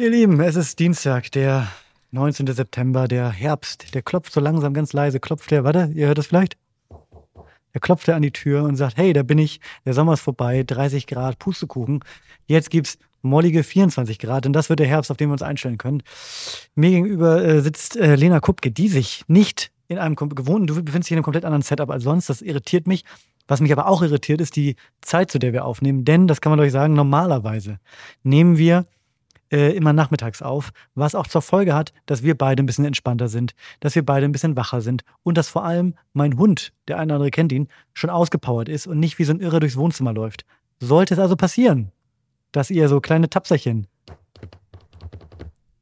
Ihr Lieben, es ist Dienstag, der 19. September, der Herbst. Der klopft so langsam, ganz leise, klopft der, warte, ihr hört es vielleicht? Er klopft er an die Tür und sagt, hey, da bin ich, der Sommer ist vorbei, 30 Grad, Pustekuchen. Jetzt gibt's mollige 24 Grad und das wird der Herbst, auf den wir uns einstellen können. Mir gegenüber äh, sitzt äh, Lena Kupke, die sich nicht in einem gewohnten, du befindest dich in einem komplett anderen Setup als sonst, das irritiert mich. Was mich aber auch irritiert, ist die Zeit, zu der wir aufnehmen, denn, das kann man euch sagen, normalerweise nehmen wir äh, immer nachmittags auf, was auch zur Folge hat, dass wir beide ein bisschen entspannter sind, dass wir beide ein bisschen wacher sind und dass vor allem mein Hund, der eine oder andere kennt ihn, schon ausgepowert ist und nicht wie so ein Irre durchs Wohnzimmer läuft. Sollte es also passieren, dass ihr so kleine Tapserchen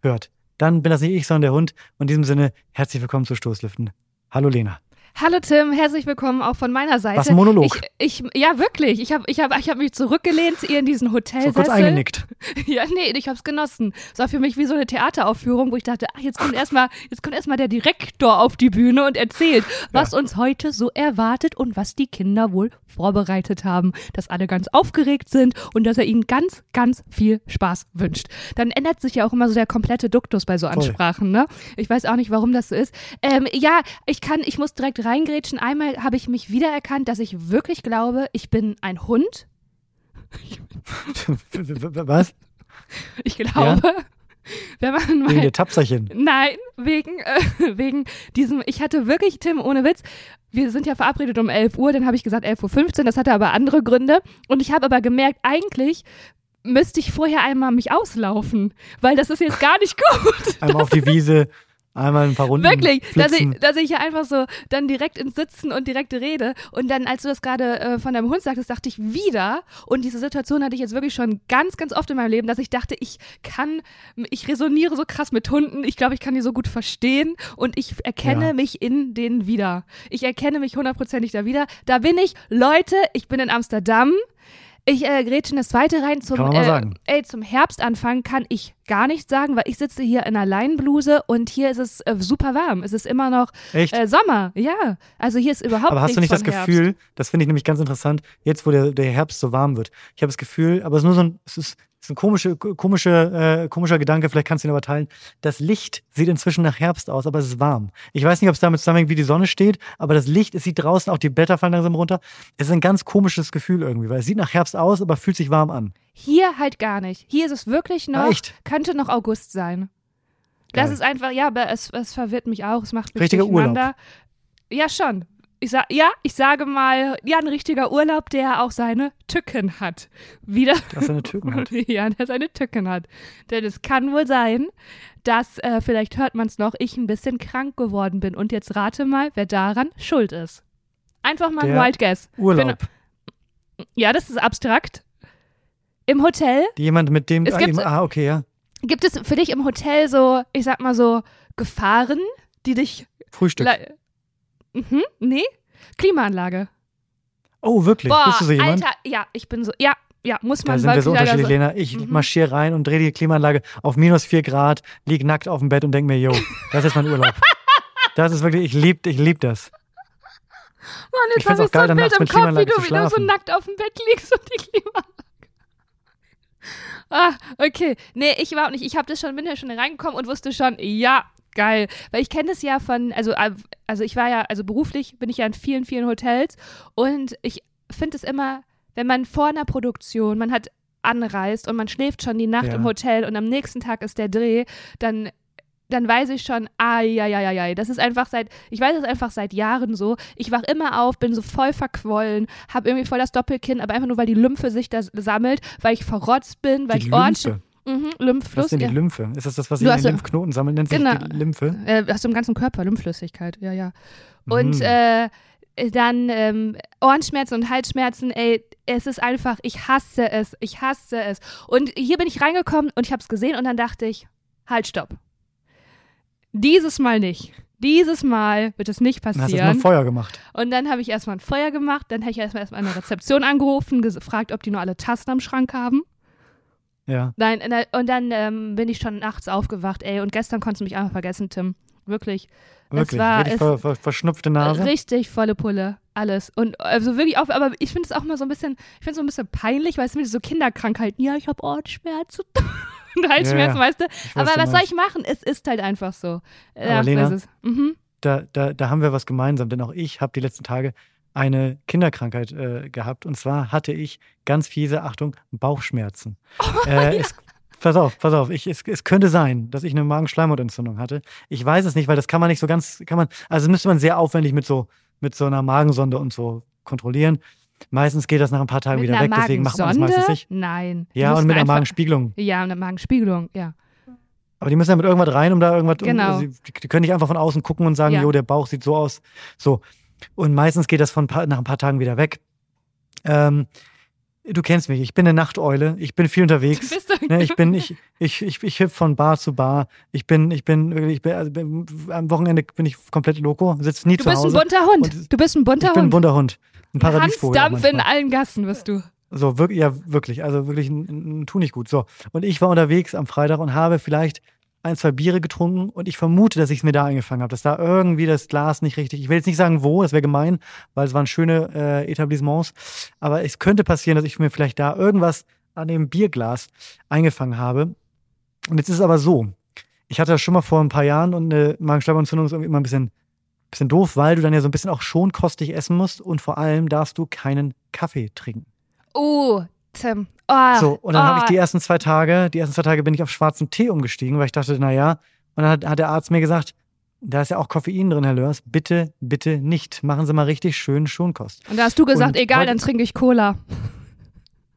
hört, dann bin das nicht ich, sondern der Hund. Und in diesem Sinne, herzlich willkommen zu Stoßlüften. Hallo Lena. Hallo Tim, herzlich willkommen auch von meiner Seite. Was ein Monolog. Ich, ich, ja, wirklich. Ich habe ich hab, ich hab mich zurückgelehnt ihr in diesen Hotelsessel. So kurz eingenickt. Ja, nee, ich habe es genossen. Es war für mich wie so eine Theateraufführung, wo ich dachte, ach, jetzt kommt erstmal erst der Direktor auf die Bühne und erzählt, was ja. uns heute so erwartet und was die Kinder wohl vorbereitet haben. Dass alle ganz aufgeregt sind und dass er ihnen ganz, ganz viel Spaß wünscht. Dann ändert sich ja auch immer so der komplette Duktus bei so Ansprachen, ne? Ich weiß auch nicht, warum das so ist. Ähm, ja, ich kann, ich muss direkt reingrätschen. Einmal habe ich mich wiedererkannt, dass ich wirklich glaube, ich bin ein Hund. Was? Ich glaube, ja? wenn man mal, Wegen der Tapserchen. Nein, wegen, äh, wegen diesem, ich hatte wirklich, Tim, ohne Witz, wir sind ja verabredet um 11 Uhr, dann habe ich gesagt 11.15 Uhr, das hatte aber andere Gründe. Und ich habe aber gemerkt, eigentlich müsste ich vorher einmal mich auslaufen, weil das ist jetzt gar nicht gut. Einmal auf die Wiese, Einmal ein paar Runden. Wirklich, dass ich, dass ich hier einfach so dann direkt ins Sitzen und direkte Rede. Und dann, als du das gerade äh, von deinem Hund sagtest, dachte ich wieder. Und diese Situation hatte ich jetzt wirklich schon ganz, ganz oft in meinem Leben, dass ich dachte, ich kann, ich resoniere so krass mit Hunden. Ich glaube, ich kann die so gut verstehen. Und ich erkenne ja. mich in denen wieder. Ich erkenne mich hundertprozentig da wieder. Da bin ich, Leute, ich bin in Amsterdam. Ich äh, grätsche das zweite rein zum, äh, ey, zum Herbstanfang kann ich gar nichts sagen, weil ich sitze hier in einer Leinenbluse und hier ist es äh, super warm. Es ist immer noch äh, Sommer. Ja, also hier ist überhaupt Aber hast du nicht das Herbst. Gefühl, das finde ich nämlich ganz interessant, jetzt wo der, der Herbst so warm wird. Ich habe das Gefühl, aber es ist nur so ein, es ist ist ein komische, komische, äh, komischer Gedanke, vielleicht kannst du ihn aber teilen. Das Licht sieht inzwischen nach Herbst aus, aber es ist warm. Ich weiß nicht, ob es damit zusammenhängt, wie die Sonne steht, aber das Licht, es sieht draußen, auch die Blätter fallen langsam runter. Es ist ein ganz komisches Gefühl irgendwie, weil es sieht nach Herbst aus, aber fühlt sich warm an. Hier halt gar nicht. Hier ist es wirklich noch, Echt? könnte noch August sein. Geil. Das ist einfach, ja, aber es, es verwirrt mich auch, es macht mich Richtiger Urlaub. Ja, schon ich sag, ja, ich sage mal, ja, ein richtiger Urlaub, der auch seine Tücken hat. Wieder. Der seine Tücken hat. ja, der seine Tücken hat. Denn es kann wohl sein, dass, äh, vielleicht hört man es noch, ich ein bisschen krank geworden bin. Und jetzt rate mal, wer daran schuld ist. Einfach mal der ein Wild Guess. Urlaub. Bin, ja, das ist abstrakt. Im Hotel. Jemand mit dem. Es gibt, ah, okay, ja. Gibt es für dich im Hotel so, ich sag mal so, Gefahren, die dich. Frühstück. Mhm, nee. Klimaanlage. Oh, wirklich? Boah, Bist du so jemand? Alter, ja, ich bin so, ja, ja, muss man Da sind wir so unterschiedlich, so. Lena. Ich mhm. marschiere rein und drehe die Klimaanlage auf minus vier Grad, lieg nackt auf dem Bett und denke mir, yo, das ist mein Urlaub. das ist wirklich, ich lieb, ich lieb das. Mann, jetzt habe ich so ein Bild im Kopf, wie du, wie du so nackt auf dem Bett liegst und die Klimaanlage. Ah, okay. Nee, ich überhaupt nicht. Ich habe das schon, bin ja schon reingekommen und wusste schon, ja, geil. Weil ich kenne das ja von, also, äh, also ich war ja, also beruflich bin ich ja in vielen, vielen Hotels und ich finde es immer, wenn man vor einer Produktion, man hat anreist und man schläft schon die Nacht ja. im Hotel und am nächsten Tag ist der Dreh, dann dann weiß ich schon, ah, ja, ja, ja, ja, das ist einfach seit, ich weiß es einfach seit Jahren so. Ich wach immer auf, bin so voll verquollen, habe irgendwie voll das Doppelkinn, aber einfach nur, weil die Lymphe sich da sammelt, weil ich verrotzt bin, weil die ich ordentlich, Mhm, Lymphfluss. Was ist denn die Lymphe? Ist das das, was sich in den Lymphknoten sammelt? Nennt genau, sich die Lymphe? Äh, hast du im ganzen Körper Lymphflüssigkeit, ja, ja. Und mhm. äh, dann ähm, Ohrenschmerzen und Halsschmerzen, ey, es ist einfach, ich hasse es, ich hasse es. Und hier bin ich reingekommen und ich habe es gesehen und dann dachte ich, halt, stopp. Dieses Mal nicht. Dieses Mal wird es nicht passieren. Dann hast du erstmal Feuer gemacht. Und dann habe ich erstmal ein Feuer gemacht, dann habe ich erstmal erstmal eine Rezeption angerufen, gefragt, ob die nur alle Tasten am Schrank haben. Ja. Nein, und dann ähm, bin ich schon nachts aufgewacht, ey. Und gestern konntest du mich einfach vergessen, Tim. Wirklich. Wirklich, war, richtig ver, ver, verschnupfte Nase. Richtig volle Pulle, alles. Und also wirklich auch, aber ich finde es auch mal so ein bisschen, ich finde es so ein bisschen peinlich, weil es sind so Kinderkrankheiten. Ja, ich habe Ohrenschmerzen. und Halsschmerzen, Ja, weißt du? Weiß, Aber was soll ich machen? Es ist halt einfach so. Aber Ja, Lena. Mhm. da, da, da haben wir was gemeinsam, denn auch ich habe die letzten Tage eine Kinderkrankheit äh, gehabt. Und zwar hatte ich ganz fiese, Achtung, Bauchschmerzen. Oh äh, es, pass auf, pass auf. Ich, es, es könnte sein, dass ich eine Magenschleimhautentzündung hatte. Ich weiß es nicht, weil das kann man nicht so ganz, kann man, also müsste man sehr aufwendig mit so, mit so einer Magensonde und so kontrollieren. Meistens geht das nach ein paar Tagen Mit wieder einer weg, deswegen macht man das meistens nicht. Nein. Ja, und mit einer Magenspiegelung. Ja, eine Magenspiegelung, ja. Aber die müssen ja mit irgendwas rein, um da irgendwas. Um, Genau. also die, die können nicht einfach von außen gucken und sagen, Ja. jo, der Bauch sieht so aus. So. Und meistens geht das von paar, nach ein paar Tagen wieder weg. Ähm, du kennst mich, ich bin eine Nachteule, ich bin viel unterwegs. Bist du Ne, ich bin, ich, ich, ich, ich hüpfe von Bar zu Bar. Ich bin, ich bin wirklich, ich bin, also bin, am Wochenende bin ich komplett loco, sitze nie Du zu bist ein Hause. bunter Hund. Und Du bist ein bunter ich bin ein Hund. bunter Hund. Ein Paradiesvogel. auch Hansdampf in allen Gassen bist du. So, wirklich, ja, wirklich. Also wirklich ein, ein, ein tu nicht gut. So. Und ich war unterwegs am Freitag und habe vielleicht ein, zwei Biere getrunken und ich vermute, dass ich es mir da eingefangen habe, dass da irgendwie das Glas nicht richtig, ich will jetzt nicht sagen wo, das wäre gemein, weil es waren schöne äh, Etablissements, aber es könnte passieren, dass ich mir vielleicht da irgendwas an dem Bierglas eingefangen habe. Und jetzt ist es aber so, ich hatte das schon mal vor ein paar Jahren und eine Magenschleimhautentzündung ist irgendwie immer ein bisschen, bisschen doof, weil du dann ja so ein bisschen auch schonkostig essen musst und vor allem darfst du keinen Kaffee trinken. Oh, Tim. Oh, So, und dann habe ich oh. die ersten zwei Tage, die ersten zwei Tage bin ich auf schwarzen Tee umgestiegen, weil ich dachte, naja, und dann hat, hat der Arzt mir gesagt, da ist ja auch Koffein drin, Herr Lörs, bitte, bitte nicht. Machen Sie mal richtig schön Schonkost. Und da hast du gesagt, Und egal, dann trinke ich Cola.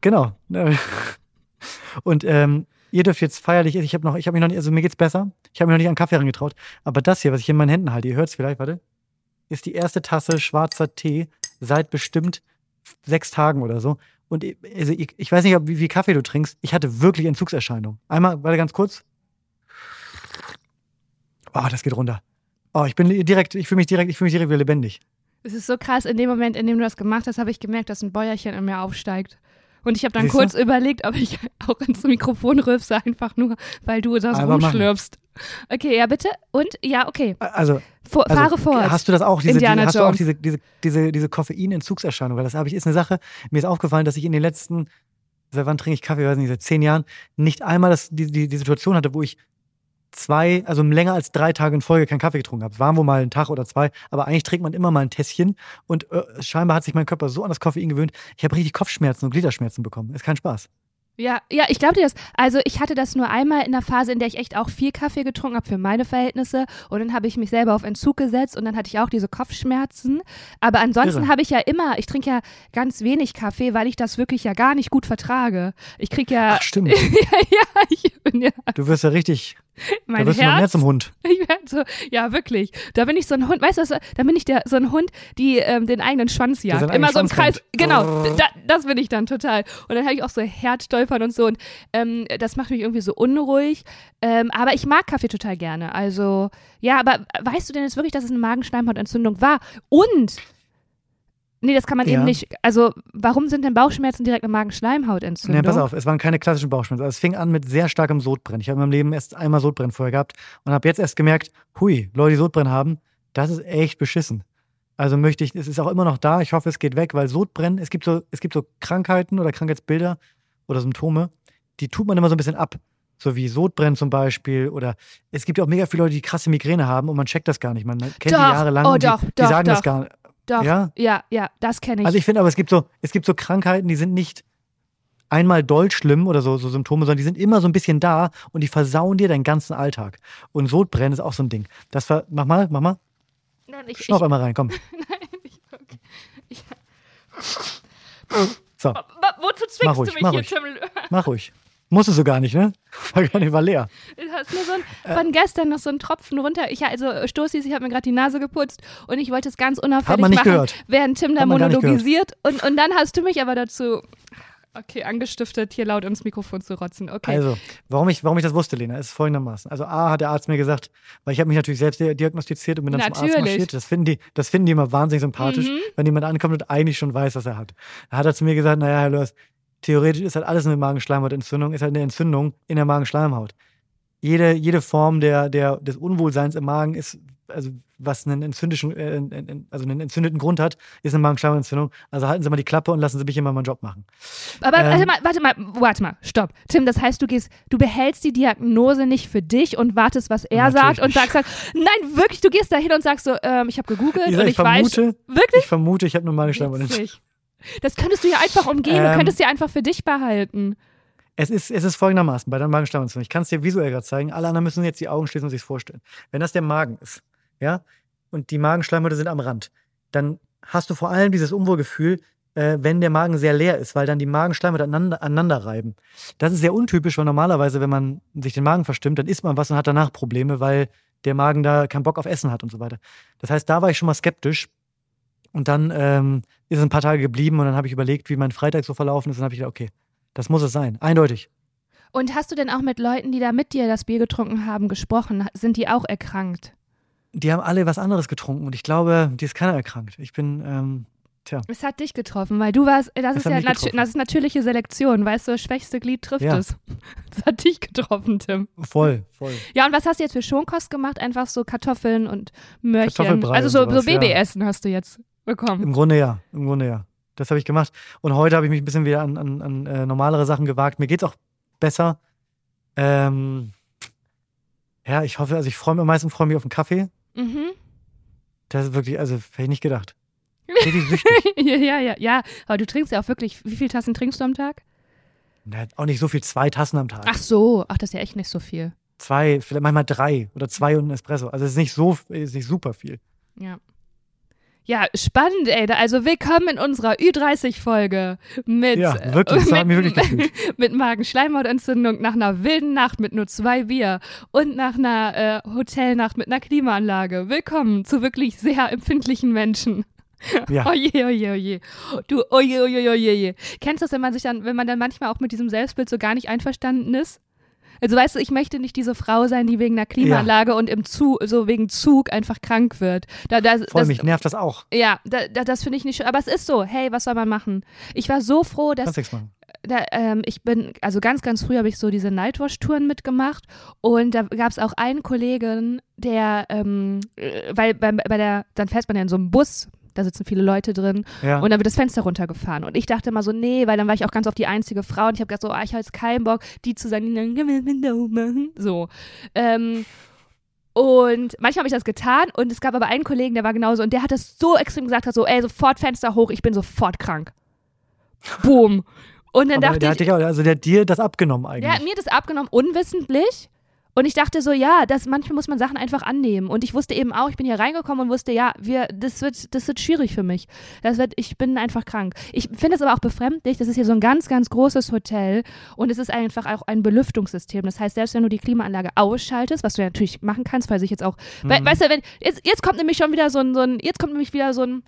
Genau. Und ähm, ihr dürft jetzt feierlich, ich habe noch, ich habe mich noch nicht, also mir geht's besser. Ich habe mich noch nicht an Kaffee herangetraut. Aber das hier, was ich in meinen Händen halte, ihr hört es vielleicht, warte, ist die erste Tasse schwarzer Tee seit bestimmt sechs Tagen oder so. Und ich- also ich, ich weiß nicht, ob, wie viel Kaffee du trinkst. Ich hatte wirklich Entzugserscheinungen. Einmal, warte ganz kurz. Oh, das geht runter. Oh, ich bin direkt, ich fühle mich direkt, ich fühle mich direkt wieder lebendig. Es ist so krass, in dem Moment, in dem du das gemacht hast, habe ich gemerkt, dass ein Bäuerchen in mir aufsteigt. Und ich habe dann Siehst du? kurz überlegt, ob ich auch ins Mikrofon rülpse, einfach nur, weil du das rumschlürpst. Okay, ja, bitte. Und ja, okay. Also, Vor, Also, fahre fort. Hast du das auch, diese, Indiana die, hast du auch Jones. diese, diese, diese, diese Koffeinentzugserscheinung? Weil das habe ich, ist eine Sache, mir ist aufgefallen, dass ich in den letzten, seit wann trinke ich Kaffee, weiß nicht, seit zehn Jahren, nicht einmal das, die, die, die Situation hatte, wo ich zwei, also länger als drei Tage in Folge keinen Kaffee getrunken habe. Es waren wohl mal ein Tag oder zwei, aber eigentlich trinkt man immer mal ein Tässchen und äh, scheinbar hat sich mein Körper so an das Koffein gewöhnt, ich habe richtig Kopfschmerzen und Gliederschmerzen bekommen. Ist kein Spaß. Ja, ja, ich glaube dir das. Also ich hatte das nur einmal in der Phase, in der ich echt auch viel Kaffee getrunken habe für meine Verhältnisse. Und dann habe ich mich selber auf Entzug gesetzt und dann hatte ich auch diese Kopfschmerzen. Aber ansonsten habe ich ja immer, ich trinke ja ganz wenig Kaffee, weil ich das wirklich ja gar nicht gut vertrage. Ich kriege ja, Ach, stimmt. ja, ja, ich bin ja, Du wirst ja richtig, mein da du noch mehr Herz. zum Hund. So, ja, wirklich. Da bin ich so ein Hund, weißt du, was, da bin ich der, so ein Hund, die ähm, den eigenen Schwanz jagt. Immer so im Kreis. Genau, da, das bin ich dann total. Und dann habe ich auch so Herzstolpern und so. Und ähm, das macht mich irgendwie so unruhig. Ähm, aber ich mag Kaffee total gerne. Also, ja, aber weißt du denn jetzt wirklich, dass es eine Magenschleimhautentzündung war? Und. Nee, das kann man Ja. eben nicht. Also, warum sind denn Bauchschmerzen direkt eine Magenschleimhautentzündung? Nee, pass auf, es waren keine klassischen Bauchschmerzen. Also es fing an mit sehr starkem Sodbrennen. Ich habe in meinem Leben erst einmal Sodbrennen vorher gehabt und habe jetzt erst gemerkt, hui, Leute, die Sodbrennen haben, das ist echt beschissen. Also möchte ich, es ist auch immer noch da, ich hoffe, es geht weg, weil Sodbrennen, es gibt so, es gibt so Krankheiten oder Krankheitsbilder oder Symptome, die tut man immer so ein bisschen ab. So wie Sodbrennen zum Beispiel oder es gibt ja auch mega viele Leute, die krasse Migräne haben und man checkt das gar nicht. Man kennt die Doch. jahrelang Oh, und die, doch, die doch, sagen das doch. gar nicht. Doch, Ja? ja, ja, das kenne ich. Also ich finde aber, es gibt so, es gibt so Krankheiten, die sind nicht einmal doll schlimm oder so, so Symptome, sondern die sind immer so ein bisschen da und die versauen dir deinen ganzen Alltag. Und Sodbrennen ist auch so ein Ding. Das war, mach mal, mach mal, Nein, ich, schnauf einmal rein, komm. ich, So, Wa- Wozu zwingst Mach ruhig, du mich mach hier. Tim? mach ruhig. Musstest du gar nicht, ne? War gar nicht, war leer. So ein, von gestern noch so ein Tropfen runter. Ich also Stoßis, ich habe mir gerade die Nase geputzt und ich wollte es ganz unauffällig Hat man nicht machen, gehört. während Tim da monologisiert und, und dann hast du mich aber dazu okay angestiftet, hier laut ins Mikrofon zu rotzen. Okay. Also, warum ich, warum ich das wusste, Lena, ist folgendermaßen. Also, A, hat der Arzt mir gesagt, weil ich habe mich natürlich selbst di- diagnostiziert und bin dann zum Arzt Natürlich. marschiert. Das finden die, das finden die immer wahnsinnig sympathisch, Mhm. wenn jemand ankommt und eigentlich schon weiß, was er hat. Da hat er zu mir gesagt, naja, Herr Lörs, theoretisch ist halt alles eine Magenschleimhautentzündung, ist halt eine Entzündung in der Magenschleimhaut. Jede, jede Form der, der, des Unwohlseins im Magen ist also was einen entzündlichen, äh, also einen entzündeten Grund hat, ist eine Magenschleimhautentzündung. Also halten Sie mal die Klappe und lassen Sie mich immer meinen Job machen. Aber Ähm, warte mal, warte mal, warte mal, stopp. Tim, das heißt, du gehst, du behältst die Diagnose nicht für dich und wartest, was er sagt und sagst halt, nein, wirklich, du gehst da hin und sagst so, ähm, ich habe gegoogelt Ich, und ich ich weiß, vermute, wirklich? ich vermute, ich habe eine Magenschleimhautentzündung. Das könntest du ja einfach umgehen, du Ähm, könntest sie einfach für dich behalten. Es ist, es ist folgendermaßen bei der Magenschleimhautentzündung. Ich kann es dir visuell gerade zeigen. Alle anderen müssen jetzt die Augen schließen und sich vorstellen. Wenn das der Magen ist, ja, und die Magenschleimhäute sind am Rand, dann hast du vor allem dieses Unwohlgefühl, äh, wenn der Magen sehr leer ist, weil dann die Magenschleimhäute aneinander, aneinander reiben. Das ist sehr untypisch, weil normalerweise, wenn man sich den Magen verstimmt, dann isst man was und hat danach Probleme, weil der Magen da keinen Bock auf Essen hat und so weiter. Das heißt, da war ich schon mal skeptisch. Und dann ähm, ist es ein paar Tage geblieben und dann habe ich überlegt, wie mein Freitag so verlaufen ist. Und dann habe ich gedacht, okay, das muss es sein. Eindeutig. Und hast du denn auch mit Leuten, die da mit dir das Bier getrunken haben, gesprochen? Sind die auch erkrankt? Die haben alle was anderes getrunken und ich glaube, die ist keiner erkrankt. Ich bin, ähm, tja, Es hat dich getroffen, weil du warst, das Es ist ja getroffen. das ist natürliche Selektion, weißt du, das schwächste Glied trifft Ja. es. Das hat dich getroffen, Tim. voll, voll. Ja, und was hast du jetzt für Schonkost gemacht? Einfach so Kartoffeln und Möhrchen. Also so, so sowas, ja. Babyessen hast du jetzt bekommen. Im Grunde ja, im Grunde ja. Das habe ich gemacht. Und heute habe ich mich ein bisschen wieder an, an, an äh, normalere Sachen gewagt. Mir geht's auch besser. Ähm, ja, ich hoffe, also ich freue mich am meisten freue mich auf einen Kaffee. Mhm. Das ist wirklich, also hätte ich nicht gedacht. Richtig süchtig. ja, ja, ja, ja. Aber du trinkst ja auch wirklich, wie viele Tassen trinkst du am Tag? Na, auch nicht so viel, zwei Tassen am Tag. Ach so, ach, das ist ja echt nicht so viel. Zwei, vielleicht manchmal drei oder zwei und ein Espresso. Also es ist nicht so, ist nicht super viel. Ja. Ja, spannend, ey. Also willkommen in unserer Ü30-Folge mit, Ja, äh, wirklich, so mit, wirklich mit Magenschleimhautentzündung nach einer wilden Nacht mit nur zwei Bier und nach einer äh, Hotelnacht mit einer Klimaanlage. Willkommen zu wirklich sehr empfindlichen Menschen. Ja. Oje, oje, oje. Du, oje, oje, oje, oje. Kennst du das, wenn man sich dann, wenn man dann manchmal auch mit diesem Selbstbild so gar nicht einverstanden ist? Also weißt du, ich möchte nicht diese Frau sein, die wegen einer Klimaanlage und im Zug, so wegen Zug einfach krank wird. Da, da, Voll, das, mich nervt das auch. ja, da, da, das finde ich nicht schön. Aber es ist so, hey, was soll man machen? Ich war so froh, dass Kannst machen. da, ähm, ich bin, also ganz, ganz früh habe ich so diese Nightwatch-Touren mitgemacht und da gab es auch einen Kollegen, der, ähm, äh, weil bei, bei der, dann fährt man ja in so einem Bus, da sitzen viele Leute drin Ja. und dann wird das Fenster runtergefahren. Und ich dachte immer so, nee, weil dann war ich auch ganz oft die einzige Frau und ich habe gedacht so, ah, ich habe jetzt keinen Bock, die zu sein, die dann. So. Ähm, und manchmal habe ich das getan und es gab aber einen Kollegen, der war genauso und der hat das so extrem gesagt, hat so, ey, sofort Fenster hoch, ich bin sofort krank. Boom. Und dann Aber dachte der ich, hat dich auch, also der hat dir das abgenommen eigentlich. der hat mir das abgenommen, unwissentlich. Und ich dachte so, ja, das, manchmal muss man Sachen einfach annehmen. Und ich wusste eben auch, ich bin hier reingekommen und wusste, ja, wir, das wird, das wird schwierig für mich. Das wird, ich bin einfach krank. Ich finde es aber auch befremdlich. Das ist hier so ein ganz, ganz großes Hotel und es ist einfach auch ein Belüftungssystem. Das heißt, selbst wenn du die Klimaanlage ausschaltest, was du ja natürlich machen kannst, weil sich jetzt auch, we, Mhm. weißt du, wenn, jetzt, jetzt kommt nämlich schon wieder so ein, so ein, jetzt kommt nämlich wieder so ein,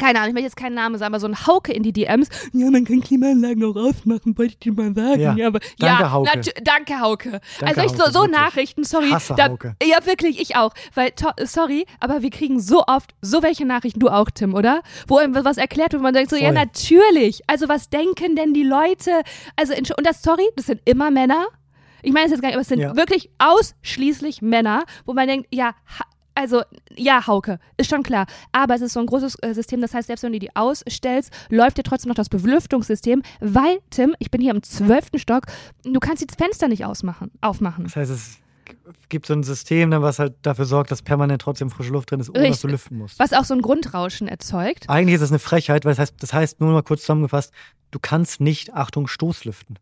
keine Ahnung, ich möchte jetzt keinen Namen sagen, aber so ein Hauke in die DMs. Ja, man kann Klimaanlagen auch ausmachen, wollte ich dir mal sagen. Ja. aber, Danke, ja, Hauke. danke, Hauke. Danke, also ich so, so. Nachrichten, sorry. Hasse da, Hauke. Ja, wirklich, ich auch. Weil, sorry, aber wir kriegen so oft so welche Nachrichten, du auch, Tim, oder? Wo einem was erklärt wird, wo man denkt so, ja, Voll. natürlich. Also was denken denn die Leute? Also, und das, sorry, das sind immer Männer. Ich meine es jetzt gar nicht, aber es sind Ja. wirklich ausschließlich Männer, wo man denkt, ja, also, ja, Hauke, ist schon klar. Aber es ist so ein großes äh, System, das heißt, selbst wenn du die ausstellst, läuft dir trotzdem noch das Belüftungssystem, weil, Tim, ich bin hier im zwölften Stock, du kannst die Fenster nicht ausmachen, aufmachen. Das heißt, es gibt so ein System, ne, was halt dafür sorgt, dass permanent trotzdem frische Luft drin ist, ohne dass Richtig. du lüften musst. Was auch so ein Grundrauschen erzeugt. Eigentlich ist das eine Frechheit, weil das heißt, das heißt, nur mal kurz zusammengefasst, du kannst nicht, Achtung, Stoßlüften.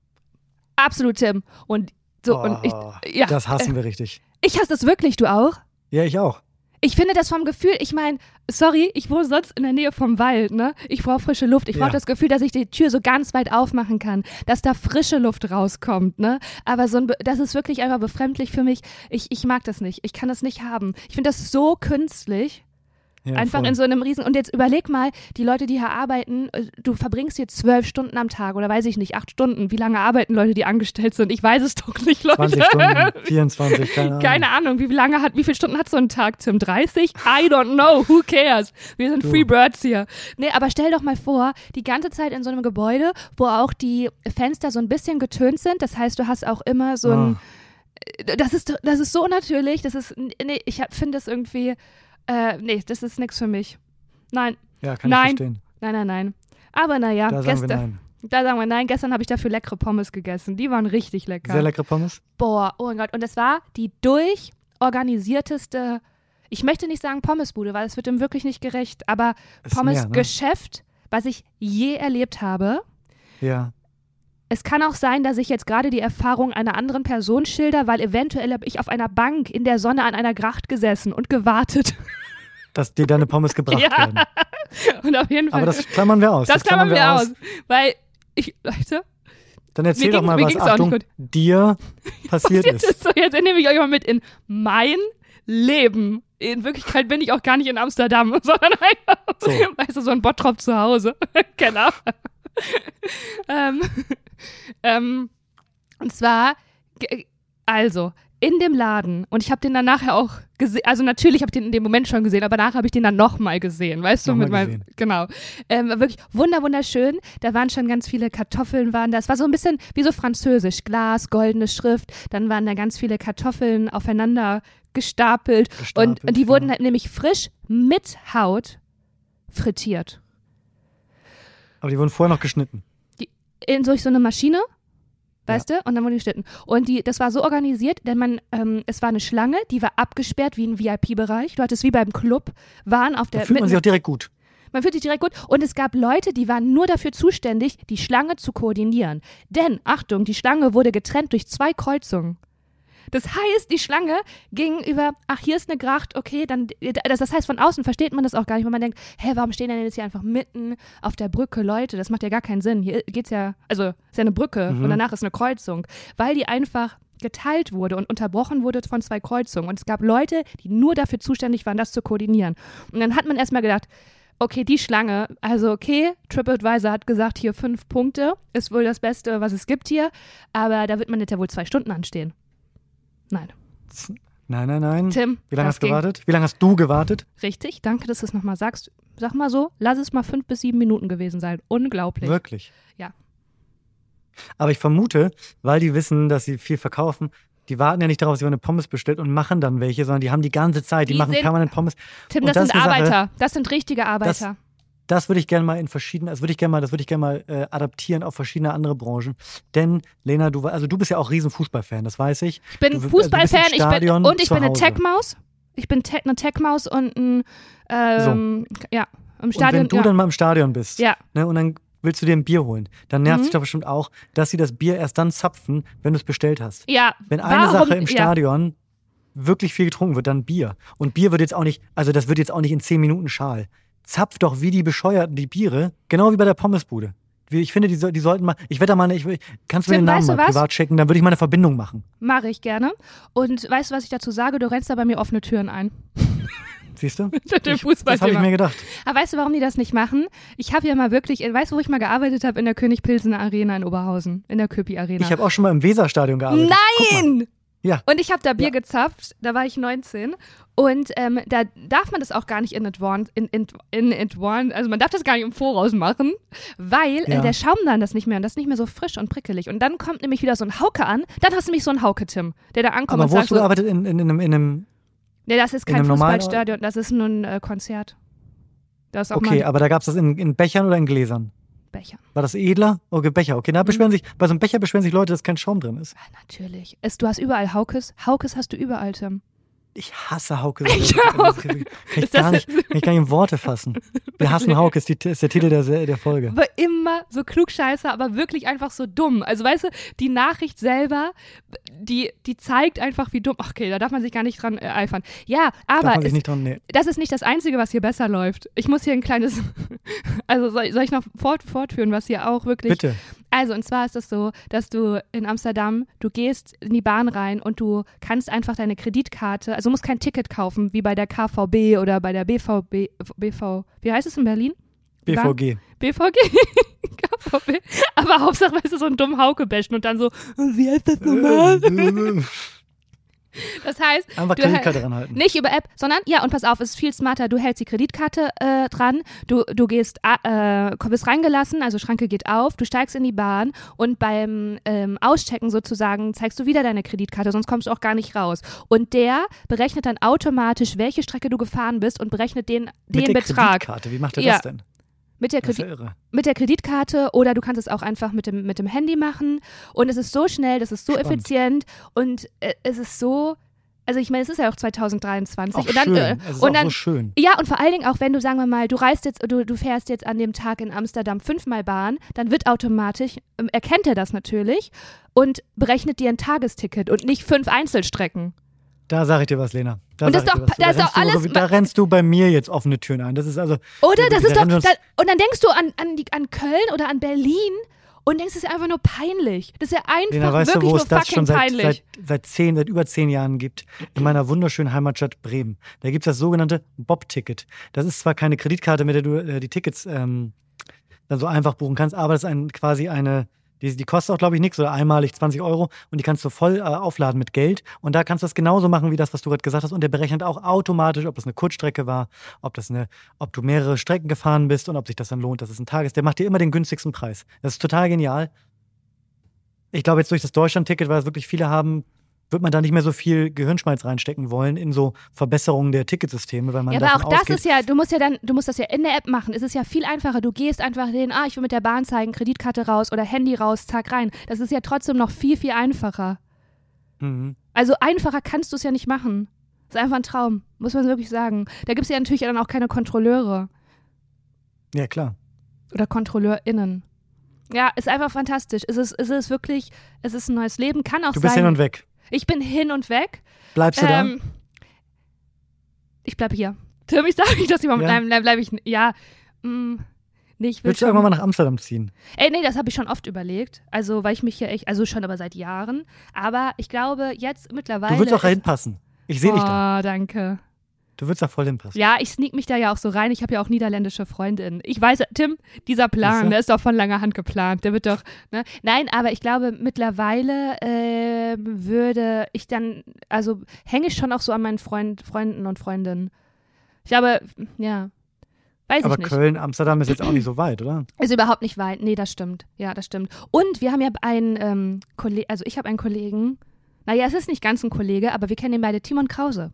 Absolut, Tim. Und so, und ich, Oh, ja, Das hassen wir richtig. ich hasse das wirklich, du auch? Ja, ich auch. Ich finde das vom Gefühl, ich meine, sorry, ich wohne sonst in der Nähe vom Wald, ne? Ich brauche frische Luft. Ich brauche Ja. das Gefühl, dass ich die Tür so ganz weit aufmachen kann, dass da frische Luft rauskommt, ne? Aber so ein, das ist wirklich einfach befremdlich für mich. Ich, ich mag das nicht. Ich kann das nicht haben. Ich finde das so künstlich. Ja, Einfach voll. in so einem Riesen. Und jetzt überleg mal, die Leute, die hier arbeiten, äh, du verbringst hier zwölf Stunden am Tag oder weiß ich nicht, acht Stunden. Wie lange arbeiten Leute, die angestellt sind? Ich weiß es doch nicht, Leute. 20 Stunden, 24, keine Ahnung. Keine Ahnung, wie lange hat, wie viele Stunden hat so ein Tag, Tim? 30? I don't know, who cares? Wir sind Du. Free Birds hier. Nee, aber stell doch mal vor, die ganze Zeit in so einem Gebäude, wo auch die Fenster so ein bisschen getönt sind. Das heißt, du hast auch immer so ein, Ah. das ist, das ist so unnatürlich, das ist, nee, ich finde das irgendwie, äh, nee, das ist nichts für mich. Nein, Ja, kann Nein. ich verstehen. nein, nein, nein. Aber naja, Da sagen wir gestern, nein. da sagen wir nein, gestern habe ich dafür leckere Pommes gegessen. Die waren richtig lecker. Sehr leckere Pommes. Boah, oh mein Gott. Und es war die durchorganisierteste, ich möchte nicht sagen Pommesbude, weil es wird ihm wirklich nicht gerecht, aber ne? Pommesgeschäft, was ich je erlebt habe. Ja. Es kann auch sein, dass ich jetzt gerade die Erfahrung einer anderen Person schilder, weil eventuell habe ich auf einer Bank in der Sonne an einer Gracht gesessen und gewartet. Dass dir deine Pommes gebracht Ja. werden. Und auf jeden Fall. Aber das klammern wir aus. das klammern wir aus. Weil ich, Leute, Dann erzähl doch ging- mal, was Achtung, dir passiert jetzt ist. ist so, jetzt nehme ich euch mal mit in mein Leben. In Wirklichkeit bin ich auch gar nicht in Amsterdam, sondern einfach, So. weißt du, so ein Bottrop zu Hause. genau. Ähm, ähm, und zwar, ge- also, in dem Laden, und ich habe den dann nachher auch gesehen, also natürlich habe ich den in dem Moment schon gesehen, aber nachher habe ich den dann nochmal gesehen, weißt du, Nochmal mit meinem, genau. Ähm, wirklich wunder, wunderschön. Da waren schon ganz viele Kartoffeln, waren da. Es war so ein bisschen wie so französisch, Glas, goldene Schrift. Dann waren da ganz viele Kartoffeln aufeinander gestapelt. Gestapelt, und, und die wurden ja. halt nämlich frisch mit Haut frittiert. Aber die wurden vorher noch geschnitten. in durch so eine Maschine, weißt du, und dann wurden die geschnitten. Und die, das war so organisiert, denn man, ähm, es war eine Schlange, die war abgesperrt wie ein VIP-Bereich. Du hattest wie beim Club, waren auf Da der, fühlt man sich auch direkt gut. man fühlt sich direkt gut. Und es gab Leute, die waren nur dafür zuständig, die Schlange zu koordinieren. Denn, Achtung, die Schlange wurde getrennt durch zwei Kreuzungen. Das heißt, die Schlange ging über, ach, hier ist eine Gracht, okay, dann, das, das heißt, von außen versteht man das auch gar nicht, weil man denkt, hä, warum stehen denn jetzt hier einfach mitten auf der Brücke Leute? Das macht ja gar keinen Sinn. Hier geht's ja, also, ist ja eine Brücke Mhm. und danach ist eine Kreuzung. Weil die einfach geteilt wurde und unterbrochen wurde von zwei Kreuzungen. Und es gab Leute, die nur dafür zuständig waren, das zu koordinieren. Und dann hat man erstmal gedacht, okay, die Schlange, also okay, TripAdvisor hat gesagt, hier fünf Punkte, ist wohl das Beste, was es gibt hier, aber da wird man jetzt ja wohl zwei Stunden anstehen. Nein. Nein, nein, nein. Tim, Wie lange hast du gewartet? Wie lange hast du gewartet? Richtig, danke, dass du es nochmal sagst. Sag mal so, lass es mal fünf bis sieben Minuten gewesen sein. Unglaublich. Wirklich? Ja. Aber ich vermute, weil die wissen, dass sie viel verkaufen, die warten ja nicht darauf, dass jemand eine Pommes bestellt und machen dann welche, sondern die haben die ganze Zeit, die, Die machen sind- permanent Pommes. Tim, das, das sind eine Sache- Arbeiter. Das sind richtige Arbeiter. Das würde ich gerne mal in verschiedenen, das würde ich gerne mal, das würde ich gerne mal äh, adaptieren auf verschiedene andere Branchen. Denn Lena, du, also du bist ja auch riesen Fußballfan, das weiß ich. ich bin Du- also Fußballfan ich bin, und ich bin eine. Tech-Maus. Ich bin Tech, eine Tech-Maus und ein, ähm, ja, im Stadion. und wenn du ja. dann mal im Stadion bist, Ja. ne, und dann willst du dir ein Bier holen, dann nervt Mhm. sich doch bestimmt auch, dass sie das Bier erst dann zapfen, wenn du es bestellt hast. ja, Wenn eine warum, Sache im ja, Stadion wirklich viel getrunken wird, dann Bier. Und Bier wird jetzt auch nicht, also das wird jetzt auch nicht in 10 Minuten schal. Zapf doch wie die Bescheuerten die Biere, genau wie bei der Pommesbude. Ich finde, die, die sollten mal, ich wette mal, eine- ich, kannst du mir Tim, den Namen mal was? privat checken, dann würde ich mal eine Verbindung machen. Mache ich gerne. Und weißt du, was ich dazu sage? Du rennst da bei mir offene Türen ein. Siehst du? Ich- Das habe ich mir gedacht. Aber weißt du, warum die das nicht machen? Ich habe ja mal wirklich, weißt du, wo ich mal gearbeitet habe? In der König-Pilsener Arena in Oberhausen. In der Köpi-Arena. Ich habe auch schon mal im Weserstadion gearbeitet. Mal. Nein! Ja. Und ich habe da Bier Ja. gezapft, da war ich 19. Und ähm, da darf man das auch gar nicht in Advance, in, in, in Advance, also man darf das gar nicht im Voraus machen, weil Ja. äh, der Schaum dann das nicht mehr, und das ist nicht mehr so frisch und prickelig. Und dann kommt nämlich wieder so ein Hauke an, dann hast du nämlich so einen Hauke-Tim, der da ankommt Aber und wo sagt hast du so, gearbeitet? In, in, in, einem- in einem, nee, das ist in kein Fußballstadion, das ist nur ein äh, Konzert. Das ist auch okay, aber da gab es das in, in Bechern oder in Gläsern? Becher. War das edler? Okay, Becher. Okay, Mhm. da beschweren sich, bei so einem Becher beschweren sich Leute, dass kein Schaum drin ist. Ja, natürlich. Es, du hast überall Haukes. Haukes hast du überall, Tim. Ich hasse Hauke. Ich auch. Kann ich, gar nicht, kann ich gar nicht in Worte fassen. Wir hassen Hauke, ist, die, ist der Titel der, der Folge. Aber immer so klugscheißer, aber wirklich einfach so dumm. Also weißt du, die Nachricht selber, die, die zeigt einfach, wie dumm. Ach, Okay, da darf man sich gar nicht dran äh, eifern. Ja, aber es, dran, nee. das ist nicht das Einzige, was hier besser läuft. Ich muss hier ein kleines, also soll, soll ich noch fort, fortführen, was hier auch wirklich Bitte. Also, und zwar ist es so, dass du in Amsterdam, du gehst in die Bahn rein und du kannst einfach deine Kreditkarte, also musst kein Ticket kaufen, wie bei der KVB oder bei der BVB, BV, wie heißt es in Berlin? BVG. BVG? KVB? Aber Hauptsache, weißt du, so ein dumm Hauke bashen und dann so, wie heißt das normal? Das heißt, Einfach Kreditkarte ranhalten. nicht über App, sondern, ja, und pass auf, es ist viel smarter. Du hältst die Kreditkarte äh, dran, du, du gehst, äh, bist reingelassen, also Schranke geht auf, du steigst in die Bahn und beim ähm, Auschecken sozusagen zeigst du wieder deine Kreditkarte, sonst kommst du auch gar nicht raus. Und der berechnet dann automatisch, welche Strecke du gefahren bist und berechnet den, den Mit der Betrag. Kreditkarte, wie macht er Ja. das denn? Mit der, Kredi ja mit der Kreditkarte oder du kannst es auch einfach mit dem, mit dem Handy machen. Und es ist so schnell, das ist so Spannend. effizient und äh, es ist so. Also ich meine, es ist ja auch 2023 Auch und dann schön. äh, es ist und dann so schön. ja, und vor allen Dingen auch, wenn du, sagen wir mal, du reist jetzt, du, du fährst jetzt an dem Tag in Amsterdam fünfmal Bahn, dann wird automatisch, ähm, erkennt er das natürlich und berechnet dir ein Tagesticket und nicht fünf Einzelstrecken. Da sage ich dir was, Lena. Da Und das ist doch- was. da ist rennst doch du, alles- Da rennst du bei mir jetzt offene Türen ein. Das ist also. Oder? Das wir ist doch, da, und dann denkst du an, an, die, an Köln oder an Berlin und denkst, es ist einfach nur peinlich. Das ist ja einfach Lena, weißt du, wirklich wo nur es das fucking schon seit, peinlich. seit, seit, zehn, seit über zehn Jahren gibt? In meiner wunderschönen Heimatstadt Bremen. Da gibt es das sogenannte Bob-Ticket. Das ist zwar keine Kreditkarte, mit der du äh, die Tickets ähm, dann so einfach buchen kannst, aber das ist ein, quasi eine. Die, die kostet auch, glaube ich, nichts oder einmalig 20 Euro und die kannst du voll äh, aufladen mit Geld. Und da kannst du das genauso machen wie das, was du gerade gesagt hast. Und der berechnet auch automatisch, ob das eine Kurzstrecke war, ob das eine, ob du mehrere Strecken gefahren bist und ob sich das dann lohnt, dass es ein Tag ist. Der macht dir immer den günstigsten Preis. Das ist total genial. Ich glaube, jetzt durch das Deutschland-Ticket, weil es wirklich viele haben, wird man da nicht mehr so viel Gehirnschmalz reinstecken wollen in so Verbesserungen der Ticketsysteme, weil man Ja, aber davon auch das ausgeht, ist ja, du musst ja dann, du musst das ja in der App machen. Es ist ja viel einfacher. Du gehst einfach hin, ah, ich will mit der Bahn zeigen, Kreditkarte raus oder Handy raus, zack rein. Das ist ja trotzdem noch viel, viel einfacher. Mhm. Also einfacher kannst du es ja nicht machen. Das ist einfach ein Traum, muss man wirklich sagen. Da gibt es ja natürlich dann auch keine Kontrolleure Ja, klar. oder KontrolleurInnen. Ja, ist einfach fantastisch. Es ist, es ist wirklich, es ist ein neues Leben. Kann auch Du bist sein. hin und weg. Ich bin hin und weg. Bleibst du Ähm, ich bleibe hier. Tim, ich sage nicht, dass ich mal Ja. bleiben, bleibe ich. Ja, mh, nee, ich da? will Willst du irgendwann mal nach Amsterdam ziehen? Ey, nee, das habe ich schon oft überlegt. Also, weil ich mich hier echt, also schon aber seit Jahren. Aber ich glaube, jetzt mittlerweile. Du würdest auch ist- hinpassen. Ich sehe dich da. Oh, danke. Du würdest da voll hinpassen. Ja, ich sneak mich da ja auch so rein. Ich habe ja auch niederländische Freundinnen. Ich weiß, Tim, dieser Plan, Siehste? der ist doch von langer Hand geplant. Der wird doch, ne? Nein, aber ich glaube, mittlerweile ähm, würde ich dann, also hänge ich schon auch so an meinen Freund, Freunden und Freundinnen. Ich glaube, ja, weiß Aber ich nicht. Köln, Amsterdam ist jetzt auch nicht so weit, oder? Ist überhaupt nicht weit. Nee, das stimmt. Ja, das stimmt. Und wir haben ja einen ähm, Kollegen, also ich habe einen Kollegen, naja, es ist nicht ganz ein Kollege, aber wir kennen ihn beide, Timon Krause.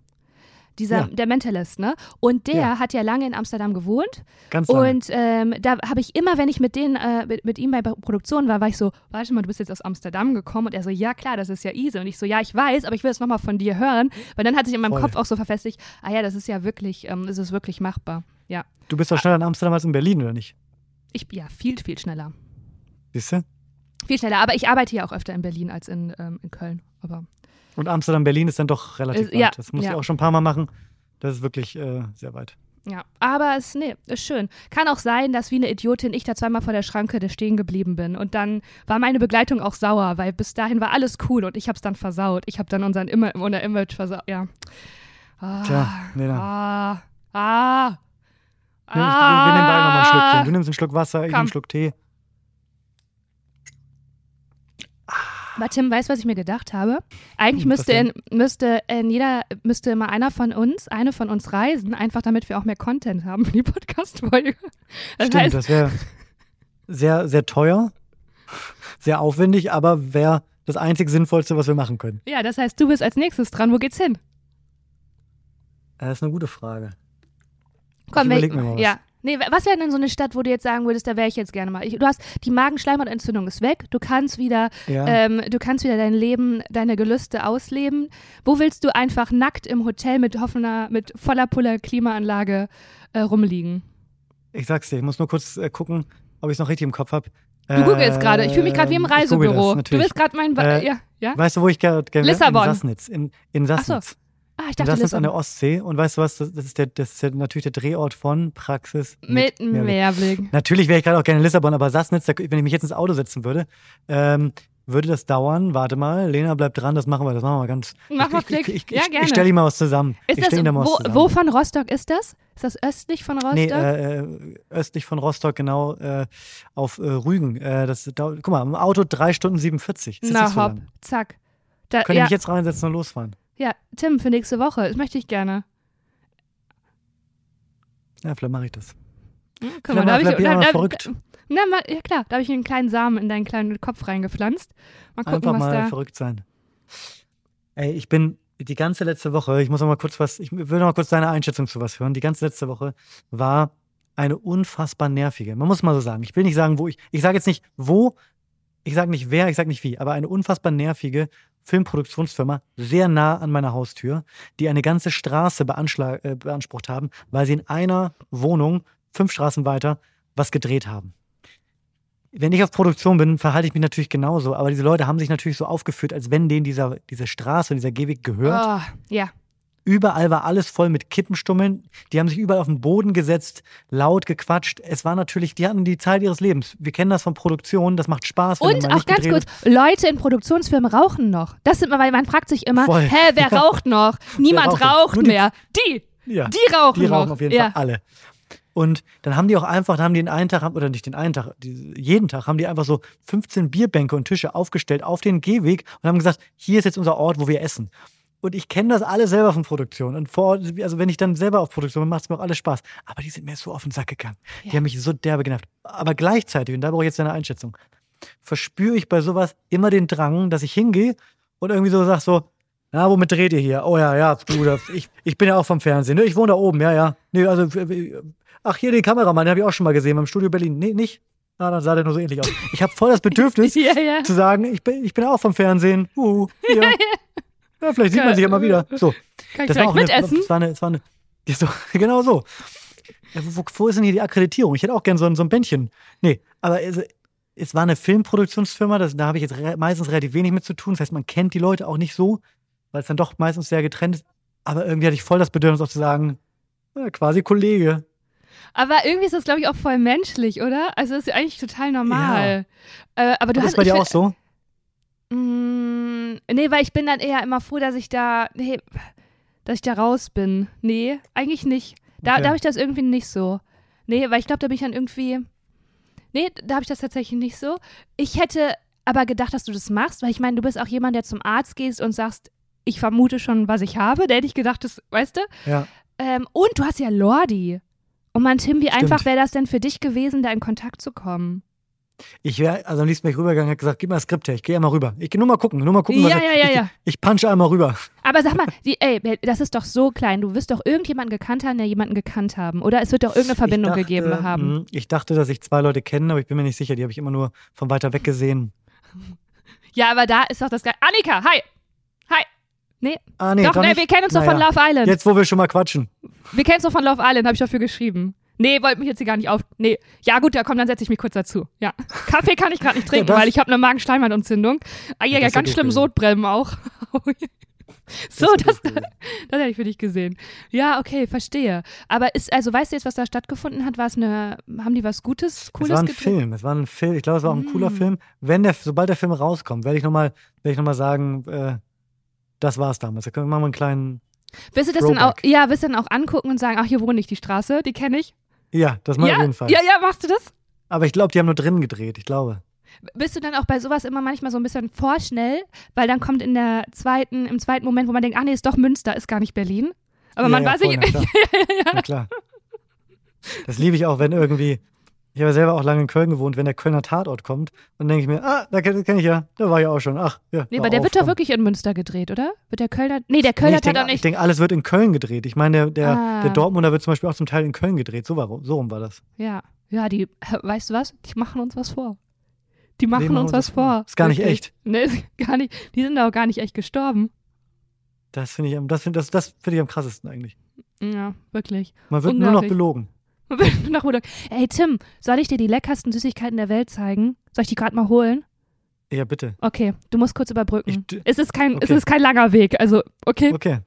Dieser, Ja. der Mentalist, ne? Und der Ja. hat ja lange in Amsterdam gewohnt. Ganz lange. Und ähm, da habe ich immer, wenn ich mit denen, äh, mit, mit ihm bei Produktion war, war ich so, warte mal, du bist jetzt aus Amsterdam gekommen. Und er so, ja klar, das ist ja easy. Und ich so, ja, ich weiß, aber ich will es nochmal von dir hören. Weil dann hat sich in meinem Voll. Kopf auch so verfestigt, ah ja, das ist ja wirklich, ähm, ist es wirklich machbar. Ja. Du bist doch schneller in Amsterdam als in Berlin, oder nicht? Ich, ja, viel, viel schneller. Siehst du? Viel schneller, aber ich arbeite ja auch öfter in Berlin als in, ähm, in Köln. Aber Und Amsterdam, Berlin ist dann doch relativ Ist- weit. ja, das muss ja. ich auch schon ein paar Mal machen. Das ist wirklich äh, sehr weit. ja, aber es, nee, ist schön. Kann auch sein, dass wie eine Idiotin ich da zweimal vor der Schranke stehen geblieben bin. Und dann war meine Begleitung auch sauer, weil bis dahin war alles cool und ich hab's dann versaut. Ich hab dann unseren Immer unser Image versaut, ja. Ah, Tja, Lena. Ah, ah, Nimm, wir, wir nehmen beide nochmal ein Schlückchen. ah. Du nimmst einen Schluck Wasser, ich nehme Komm. einen Schluck Tee. Aber Tim, weißt du, was ich mir gedacht habe? Eigentlich Hm, müsste in, müsste in jeder, müsste immer einer von uns, eine von uns reisen, einfach damit wir auch mehr Content haben für die Podcast-Folge. Das Stimmt, heißt, das wäre sehr, sehr teuer, sehr aufwendig, aber wäre das einzig Sinnvollste, was wir machen können. ja, das heißt, du bist als nächstes dran. Wo geht's hin? Das ist eine gute Frage. Komm, überleg wel- mir mal was. Ja. Nee, wa- was wäre denn so eine Stadt, wo du jetzt sagen würdest, da wäre ich jetzt gerne mal? Ich, du hast die Magenschleimhautentzündung ist weg. Du kannst wieder, Ja. ähm, du kannst wieder dein Leben, deine Gelüste ausleben. Wo willst du einfach nackt im Hotel mit offener, mit voller Puller Klimaanlage äh, rumliegen? Ich sag's dir, ich muss nur kurz äh, gucken, ob ich es noch richtig im Kopf habe. Du googelst gerade. Ich fühle mich gerade wie im Reisebüro. Du bist gerade mein. Ba Äh, ja, ja? Weißt du, wo ich gerne gerne Lissabon. In Sassnitz. In, in Sassnitz. Ah, ich dachte, Sassnitz an der. Ostsee. Und weißt du was? Das, das, ist, der, das ist natürlich der Drehort von Praxis. Mit Mehrweg. Mehrblick. Natürlich wäre ich gerade auch gerne in Lissabon, aber Sassnitz, wenn ich mich jetzt ins Auto setzen würde, ähm, würde das dauern. Warte mal, Lena bleibt dran, das machen wir, das machen wir ganz. Mach mal ich, ich, Klick. ich, ich, Ja, ich, gerne. Ich stelle ihm mal was zusammen. Ist ich das, wo, zusammen. wo von Rostock ist das? Ist das östlich von Rostock? Nee, äh, äh, östlich von Rostock, genau, äh, auf äh, Rügen. Äh, das dauert, guck mal, im Auto drei Stunden 47. Ist das Na so hopp, lang? zack. Da, Können ja. mich jetzt reinsetzen und losfahren. Ja, Tim, für nächste Woche. Das möchte ich gerne. Ja, vielleicht mache ich das. Hm, guck mal, da habe ich. Da, da, verrückt. na, mal, ja klar, da habe ich einen kleinen Samen in deinen kleinen Kopf reingepflanzt. Mal gucken, Einfach mal da. verrückt sein. Ey, ich bin die ganze letzte Woche, ich muss noch mal kurz was, ich will noch mal kurz deine Einschätzung zu was hören. Die ganze letzte Woche war eine unfassbar nervige. Man muss mal so sagen. Ich will nicht sagen, wo ich, ich sage jetzt nicht wo, ich sage nicht wer, ich sage nicht wie, aber eine unfassbar nervige Filmproduktionsfirma sehr nah an meiner Haustür, die eine ganze Straße äh, beansprucht haben, weil sie in einer Wohnung fünf Straßen weiter was gedreht haben. Wenn ich auf Produktion bin, verhalte ich mich natürlich genauso, aber diese Leute haben sich natürlich so aufgeführt, als wenn denen dieser, diese Straße und dieser Gehweg gehört. Oh, ja. Überall war alles voll mit Kippenstummeln. Die haben sich überall auf den Boden gesetzt, laut gequatscht. Es war natürlich, die hatten die Zeit ihres Lebens. Wir kennen das von Produktion, das macht Spaß. Und auch ganz kurz, Leute in Produktionsfirmen rauchen noch. Das sind, weil man fragt sich immer, Voll. hä, wer Ja. raucht noch? Niemand raucht noch? raucht mehr. Die, Ja. die rauchen Die noch. rauchen auf jeden ja. Fall alle. Und dann haben die auch einfach, dann haben die den einen Tag, oder nicht den einen Tag, jeden Tag haben die einfach so 15 Bierbänke und Tische aufgestellt auf den Gehweg und haben gesagt, hier ist jetzt unser Ort, wo wir essen. Und ich kenne das alle selber von Produktion. Und vor, also wenn ich dann selber auf Produktion bin, macht es mir auch alles Spaß. Aber die sind mir so auf den Sack gegangen. Die Ja. haben mich so derbe genervt. Aber gleichzeitig, und da brauche ich jetzt deine Einschätzung, verspüre ich bei sowas immer den Drang, dass ich hingehe und irgendwie so sage so, na, womit dreht ihr hier? Oh ja, ja, du, da- ich, ich bin ja auch vom Fernsehen. Ne? Ich wohne da oben, ja, ja. Nee, also, ach, hier den Kameramann, den habe ich auch schon mal gesehen beim Studio Berlin. Nee, nicht? Ah, dann sah der nur so ähnlich aus. Ich habe voll das Bedürfnis Ja, ja. zu sagen, ich bin, ich bin auch vom Fernsehen. Uh, hier. Ja, vielleicht sieht man sich ja mal wieder. So. Kann ich Das war vielleicht auch eine, mitessen? das war eine, das war eine, ja, so, genau so. Ja, wo, wo ist denn hier die Akkreditierung? Ich hätte auch gern so, ein- so ein Bändchen. Nee, aber es, es war eine Filmproduktionsfirma, das, da habe ich jetzt re meistens relativ wenig mit zu tun. Das heißt, man kennt die Leute auch nicht so, weil es dann doch meistens sehr getrennt ist. Aber irgendwie hatte ich voll das Bedürfnis auch zu sagen, ja, quasi Kollege. Aber irgendwie ist das, glaube ich, auch voll menschlich, oder? Also das ist ja eigentlich total normal. Äh, aber du War das hast bei ich dir auch so? Nee, weil ich bin dann eher immer froh, dass ich da, nee, dass ich da raus bin. Nee, eigentlich nicht. Da, Okay. da habe ich das irgendwie nicht so. Nee, weil ich glaube, da bin ich dann irgendwie, nee, da habe ich das tatsächlich nicht so. Ich hätte aber gedacht, dass du das machst, weil ich meine, du bist auch jemand, der zum Arzt gehst und sagst, ich vermute schon, was ich habe. Da hätte ich gedacht, das, weißt du? Ja. Ähm, und du hast ja Lordi. Und man, Tim, wie Stimmt. einfach wäre das denn für dich gewesen, da in Kontakt zu kommen? Ich wäre, also am liebsten wäre ich rübergegangen und gesagt, gib mal das Skript her, ich gehe einmal rüber. Ich gehe nur mal gucken, nur mal gucken. Ja, was ja, ich, ja, ich, ja. Ich punche einmal rüber. Aber sag mal, die, ey, das ist doch so klein. Du wirst doch irgendjemanden gekannt haben, der jemanden gekannt haben. Oder es wird doch irgendeine Verbindung dachte, gegeben haben. mh, Ich dachte, dass ich zwei Leute kenne, aber ich bin mir nicht sicher. Die habe ich immer nur von weiter weg gesehen. Ja, aber da ist doch das geil. Annika, hi! Hi! Nee, Ah, nee, doch, nee, wir kennen uns doch von Naja. Love Island. Jetzt, wo wir schon mal quatschen. Wir kennen uns doch von Love Island, habe ich dafür geschrieben. Nee, wollte mich jetzt hier gar nicht auf. Nee. Ja, gut, ja, komm, dann setze ich mich kurz dazu. Ja. Kaffee kann ich gerade nicht trinken, das- weil ich habe eine Magenschleimhautentzündung. Ah, ja, Ja, ja, das ja ganz schlimm gewesen. Sodbrennen auch. so, ist ja das, gewesen. das hätte ich für dich gesehen. Ja, okay, verstehe. Aber ist, also weißt du jetzt, was da stattgefunden hat? War es eine, haben die was Gutes, Cooles es war ein gedreht? Film. Es war ein Film. Ich glaube, es war auch ein cooler Mm. Film. Wenn der, sobald der Film rauskommt, werde ich nochmal, werde ich noch mal sagen, äh, das war's damals. Da können wir wir einen kleinen. Willst du das dann auch, ja, willst du dann auch angucken und sagen, ach, hier wohne ich, die Straße, die kenne ich? Ja, das mal ja, auf jeden Fall. ja, ja, machst du das? Aber ich glaube, die haben nur drinnen gedreht. Ich glaube. Bist du dann auch bei sowas immer manchmal so ein bisschen vorschnell, weil dann kommt in der zweiten, im zweiten Moment, wo man denkt, ach nee, ist doch Münster, ist gar nicht Berlin. Aber ja, man ja, weiß voll, nicht, Na klar. Na klar. Das liebe ich auch, wenn irgendwie. Ich habe selber auch lange in Köln gewohnt, wenn der Kölner Tatort kommt, dann denke ich mir, ah, da kenne kenn ich ja, da war ich auch schon. Ach, ja. Nee, aber der auf, wird doch wirklich in Münster gedreht, oder? Wird der Kölner, nee, der Nee, Kölner er denke, doch ich nicht. denke, alles wird in Köln gedreht. Ich meine, der, der, Ah. der Dortmunder wird zum Beispiel auch zum Teil in Köln gedreht. So, war, so rum war das. Ja, ja, die, weißt du was? Die machen uns was vor. Die machen machen uns was vor. Ist gar nicht Wirklich. echt. Nee, gar nicht. Die sind auch gar nicht echt gestorben. Das finde ich, am- das find, das, das find ich am krassesten eigentlich. Ja, wirklich. Man wird nur noch belogen. Nach Rudolf. Ey, Tim, soll ich dir die leckersten Süßigkeiten der Welt zeigen? Soll ich die gerade mal holen? Ja, bitte. Okay, du musst kurz überbrücken. Ich- es, ist kein, es okay. ist kein langer Weg, also, okay. Okay.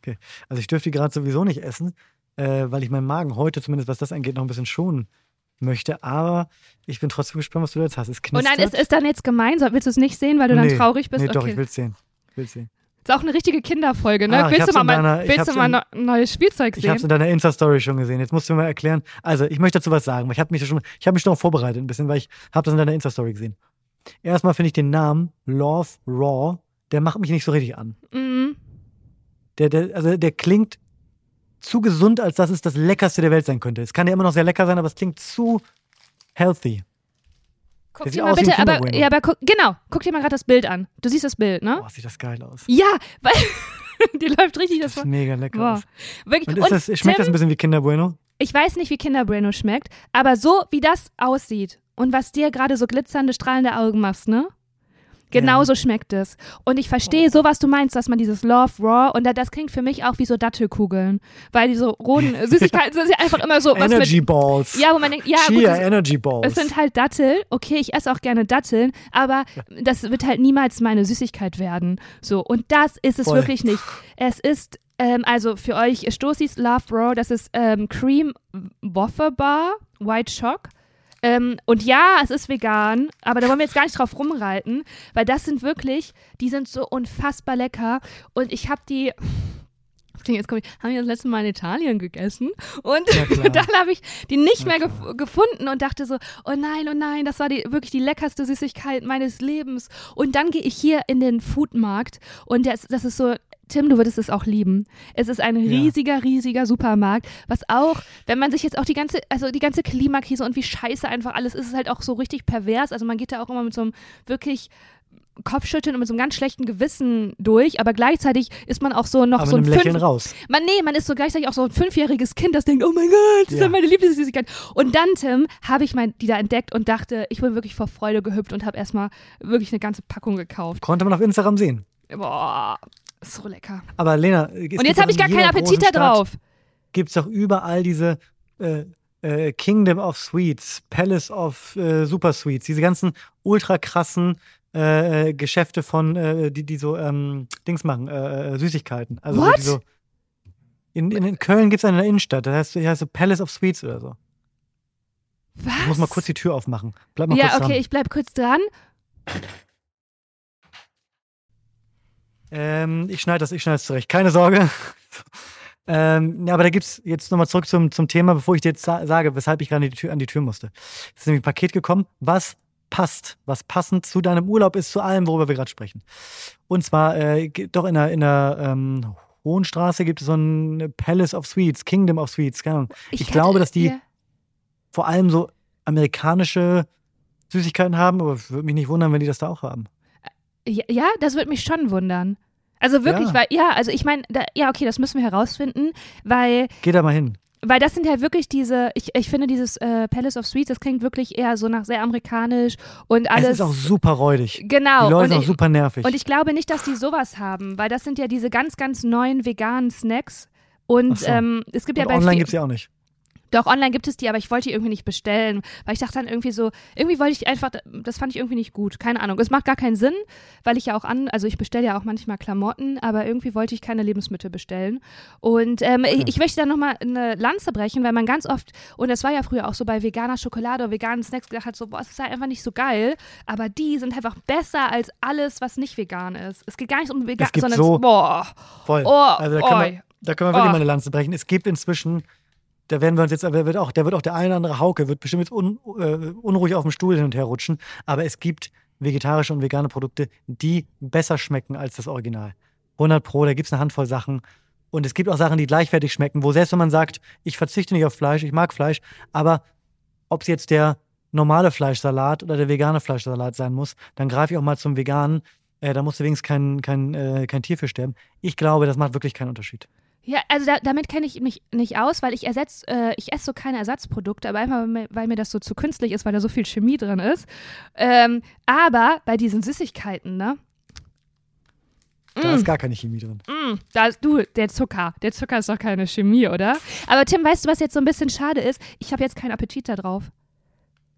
okay. Also ich dürfte die gerade sowieso nicht essen, äh, weil ich meinen Magen heute zumindest, was das angeht, noch ein bisschen schonen möchte. Aber ich bin trotzdem gespannt, was du jetzt hast. Es Und knistert. dann ist es dann jetzt gemein, willst du es nicht sehen, weil du Nee, dann traurig bist? Nee, doch, okay. ich will sehen. Ich will's sehen. Ist auch eine richtige Kinderfolge, ne? Ah, ich willst du hab's mal, in mein- deiner- ich willst hab's du mal ne- neues Spielzeug Ich habe es sehen? in deiner Insta-Story schon gesehen. Jetzt musst du mir mal erklären. Also, ich möchte dazu was sagen, ich habe mich schon, ich habe mich darauf vorbereitet ein bisschen, weil ich habe das in deiner Insta-Story gesehen. Erstmal finde ich den Namen Love Raw, der macht mich nicht so richtig an. Mhm. Der, der, also der klingt zu gesund, als dass es das leckerste der Welt sein könnte. Es kann ja immer noch sehr lecker sein, aber es klingt zu healthy. Guck dir mal bitte, aber, ja, aber guck, genau, guck dir mal gerade das Bild an. Du siehst das Bild, ne? Boah, sieht das geil aus. Ja, weil die läuft richtig das Das ist mega lecker. Boah. Aus. Wirklich. Und, ist das, schmeckt Tim, das ein bisschen wie Kinder Bueno? ich weiß nicht, wie Kinder Bueno schmeckt, aber so wie das aussieht und was dir gerade so glitzernde, strahlende Augen machst, ne? Genauso schmeckt es. Und ich verstehe so, was du meinst, dass man dieses Love Raw und da, das klingt für mich auch wie so Dattelkugeln, weil diese roten Süßigkeiten sind ja einfach immer so was Energy mit Balls. ja, wo man denkt, ja, gut, Chia das, Energy Balls. es sind halt Dattel. Okay, ich esse auch gerne Datteln, aber das wird halt niemals meine Süßigkeit werden. So, und das ist es Voll. wirklich nicht. Es ist, ähm, also für euch, Stoßis Love Raw, das ist ähm, Cream Waffle Bar, White Shock. Ähm, und ja, es ist vegan, aber da wollen wir jetzt gar nicht drauf rumreiten, weil das sind wirklich, die sind so unfassbar lecker. Und ich habe die, jetzt komme ich, haben wir das letzte Mal in Italien gegessen und Ja, dann habe ich die nicht mehr gef gefunden und dachte so, oh nein, oh nein, das war die, wirklich die leckerste Süßigkeit meines Lebens. Und dann gehe ich hier in den Foodmarkt und das, das ist so, Tim, du würdest es auch lieben. Es ist ein Ja. riesiger, riesiger Supermarkt, was auch, wenn man sich jetzt auch die ganze, also die ganze Klimakrise und wie scheiße einfach alles ist, ist halt auch so richtig pervers. Also man geht da auch immer mit so einem wirklich Kopfschütteln und mit so einem ganz schlechten Gewissen durch, aber gleichzeitig ist man auch so noch aber so ein Lächeln fünf, raus. man, nee, man ist so gleichzeitig auch so ein fünfjähriges Kind, das denkt, oh mein Gott, das ist Ja. ja meine Lieblingssüßigkeit. Und dann, Tim, habe ich mein, die da entdeckt und dachte, ich bin wirklich vor Freude gehüpft und habe erstmal wirklich eine ganze Packung gekauft. Konnte man auf Instagram sehen. Boah, ist so lecker. Aber Lena, Und jetzt habe ich gar keinen Appetit da drauf. Gibt es doch überall diese äh, äh, Kingdom of Sweets, Palace of äh, Super Sweets, diese ganzen ultra krassen äh, äh, Geschäfte von, äh, die, die so ähm, Dings machen, Süßigkeiten. Also so, What? so in, in, in Köln gibt es eine in der Innenstadt, das heißt, das heißt so Palace of Sweets oder so. Was? Ich muss mal kurz die Tür aufmachen. Bleib mal ja, kurz okay, dran. ich bleib kurz dran. Ähm, ich schneide das, ich schneide es zurecht. Keine Sorge. ähm, ja, aber da gibt's jetzt nochmal zurück zum, zum Thema, bevor ich dir jetzt sa sage, weshalb ich gerade an die Tür, an die Tür musste. Es ist nämlich ein Paket gekommen, was passt, was passend zu deinem Urlaub ist, zu allem, worüber wir gerade sprechen. Und zwar, äh, doch in der, in der ähm, Hohenstraße gibt es so ein Palace of Sweets, Kingdom of Sweets, keine Ahnung. Ich, hatte- glaube, dass die vor allem so amerikanische Süßigkeiten haben, aber würde mich nicht wundern, wenn die das da auch haben. Ja, ja, das würde mich schon wundern. Also wirklich, Ja. weil, ja, also ich meine, ja, okay, das müssen wir herausfinden, weil Geh da mal hin. Weil das sind ja wirklich diese, ich, ich finde dieses äh, Palace of Sweets, das klingt wirklich eher so nach sehr amerikanisch und alles. Es ist auch super räudig. genau. Die Leute und, sind auch ich, super nervig. und ich glaube nicht, dass die sowas haben, weil das sind ja diese ganz, ganz neuen veganen Snacks. Und so. ähm, es gibt ja Und bei online gibt es ja auch nicht. Doch, online gibt es die, aber ich wollte die irgendwie nicht bestellen, weil ich dachte dann irgendwie so, irgendwie wollte ich einfach, das fand ich irgendwie nicht gut. Keine Ahnung. Es macht gar keinen Sinn, weil ich ja auch an, also ich bestelle ja auch manchmal Klamotten, aber irgendwie wollte ich keine Lebensmittel bestellen. Und ähm, ich, ich möchte da nochmal eine Lanze brechen, weil man ganz oft, und das war ja früher auch so bei veganer Schokolade oder veganen Snacks, gedacht hat, so, boah, es ist halt einfach nicht so geil, aber die sind einfach besser als alles, was nicht vegan ist. Es geht gar nicht um vegan, sondern, so- boah, Voll. Oh, also da können, wir, da können wir wirklich Oh. mal eine Lanze brechen. Es gibt inzwischen, da werden wir uns jetzt, da wird auch, da wird auch der eine oder andere Hauke, wird bestimmt jetzt un, äh, unruhig auf dem Stuhl hin und her rutschen. Aber es gibt vegetarische und vegane Produkte, die besser schmecken als das Original. 100 Pro, da gibt es eine Handvoll Sachen. Und es gibt auch Sachen, die gleichwertig schmecken, wo selbst wenn man sagt, ich verzichte nicht auf Fleisch, ich mag Fleisch, aber ob es jetzt der normale Fleischsalat oder der vegane Fleischsalat sein muss, dann greife ich auch mal zum veganen. Äh, da musst du wenigstens kein, kein, äh, kein Tier für sterben. Ich glaube, das macht wirklich keinen Unterschied. Ja, also da, damit kenne ich mich nicht aus, weil ich ersetz, äh, ich esse so keine Ersatzprodukte, aber einmal, weil mir- das so zu künstlich ist, weil da so viel Chemie drin ist. Ähm, aber bei diesen Süßigkeiten, ne? Da ist gar keine Chemie drin. Mm, da, du, der Zucker. Der Zucker ist doch keine Chemie, oder? Aber Tim, weißt du, was jetzt so ein bisschen schade ist? Ich habe jetzt keinen Appetit da drauf.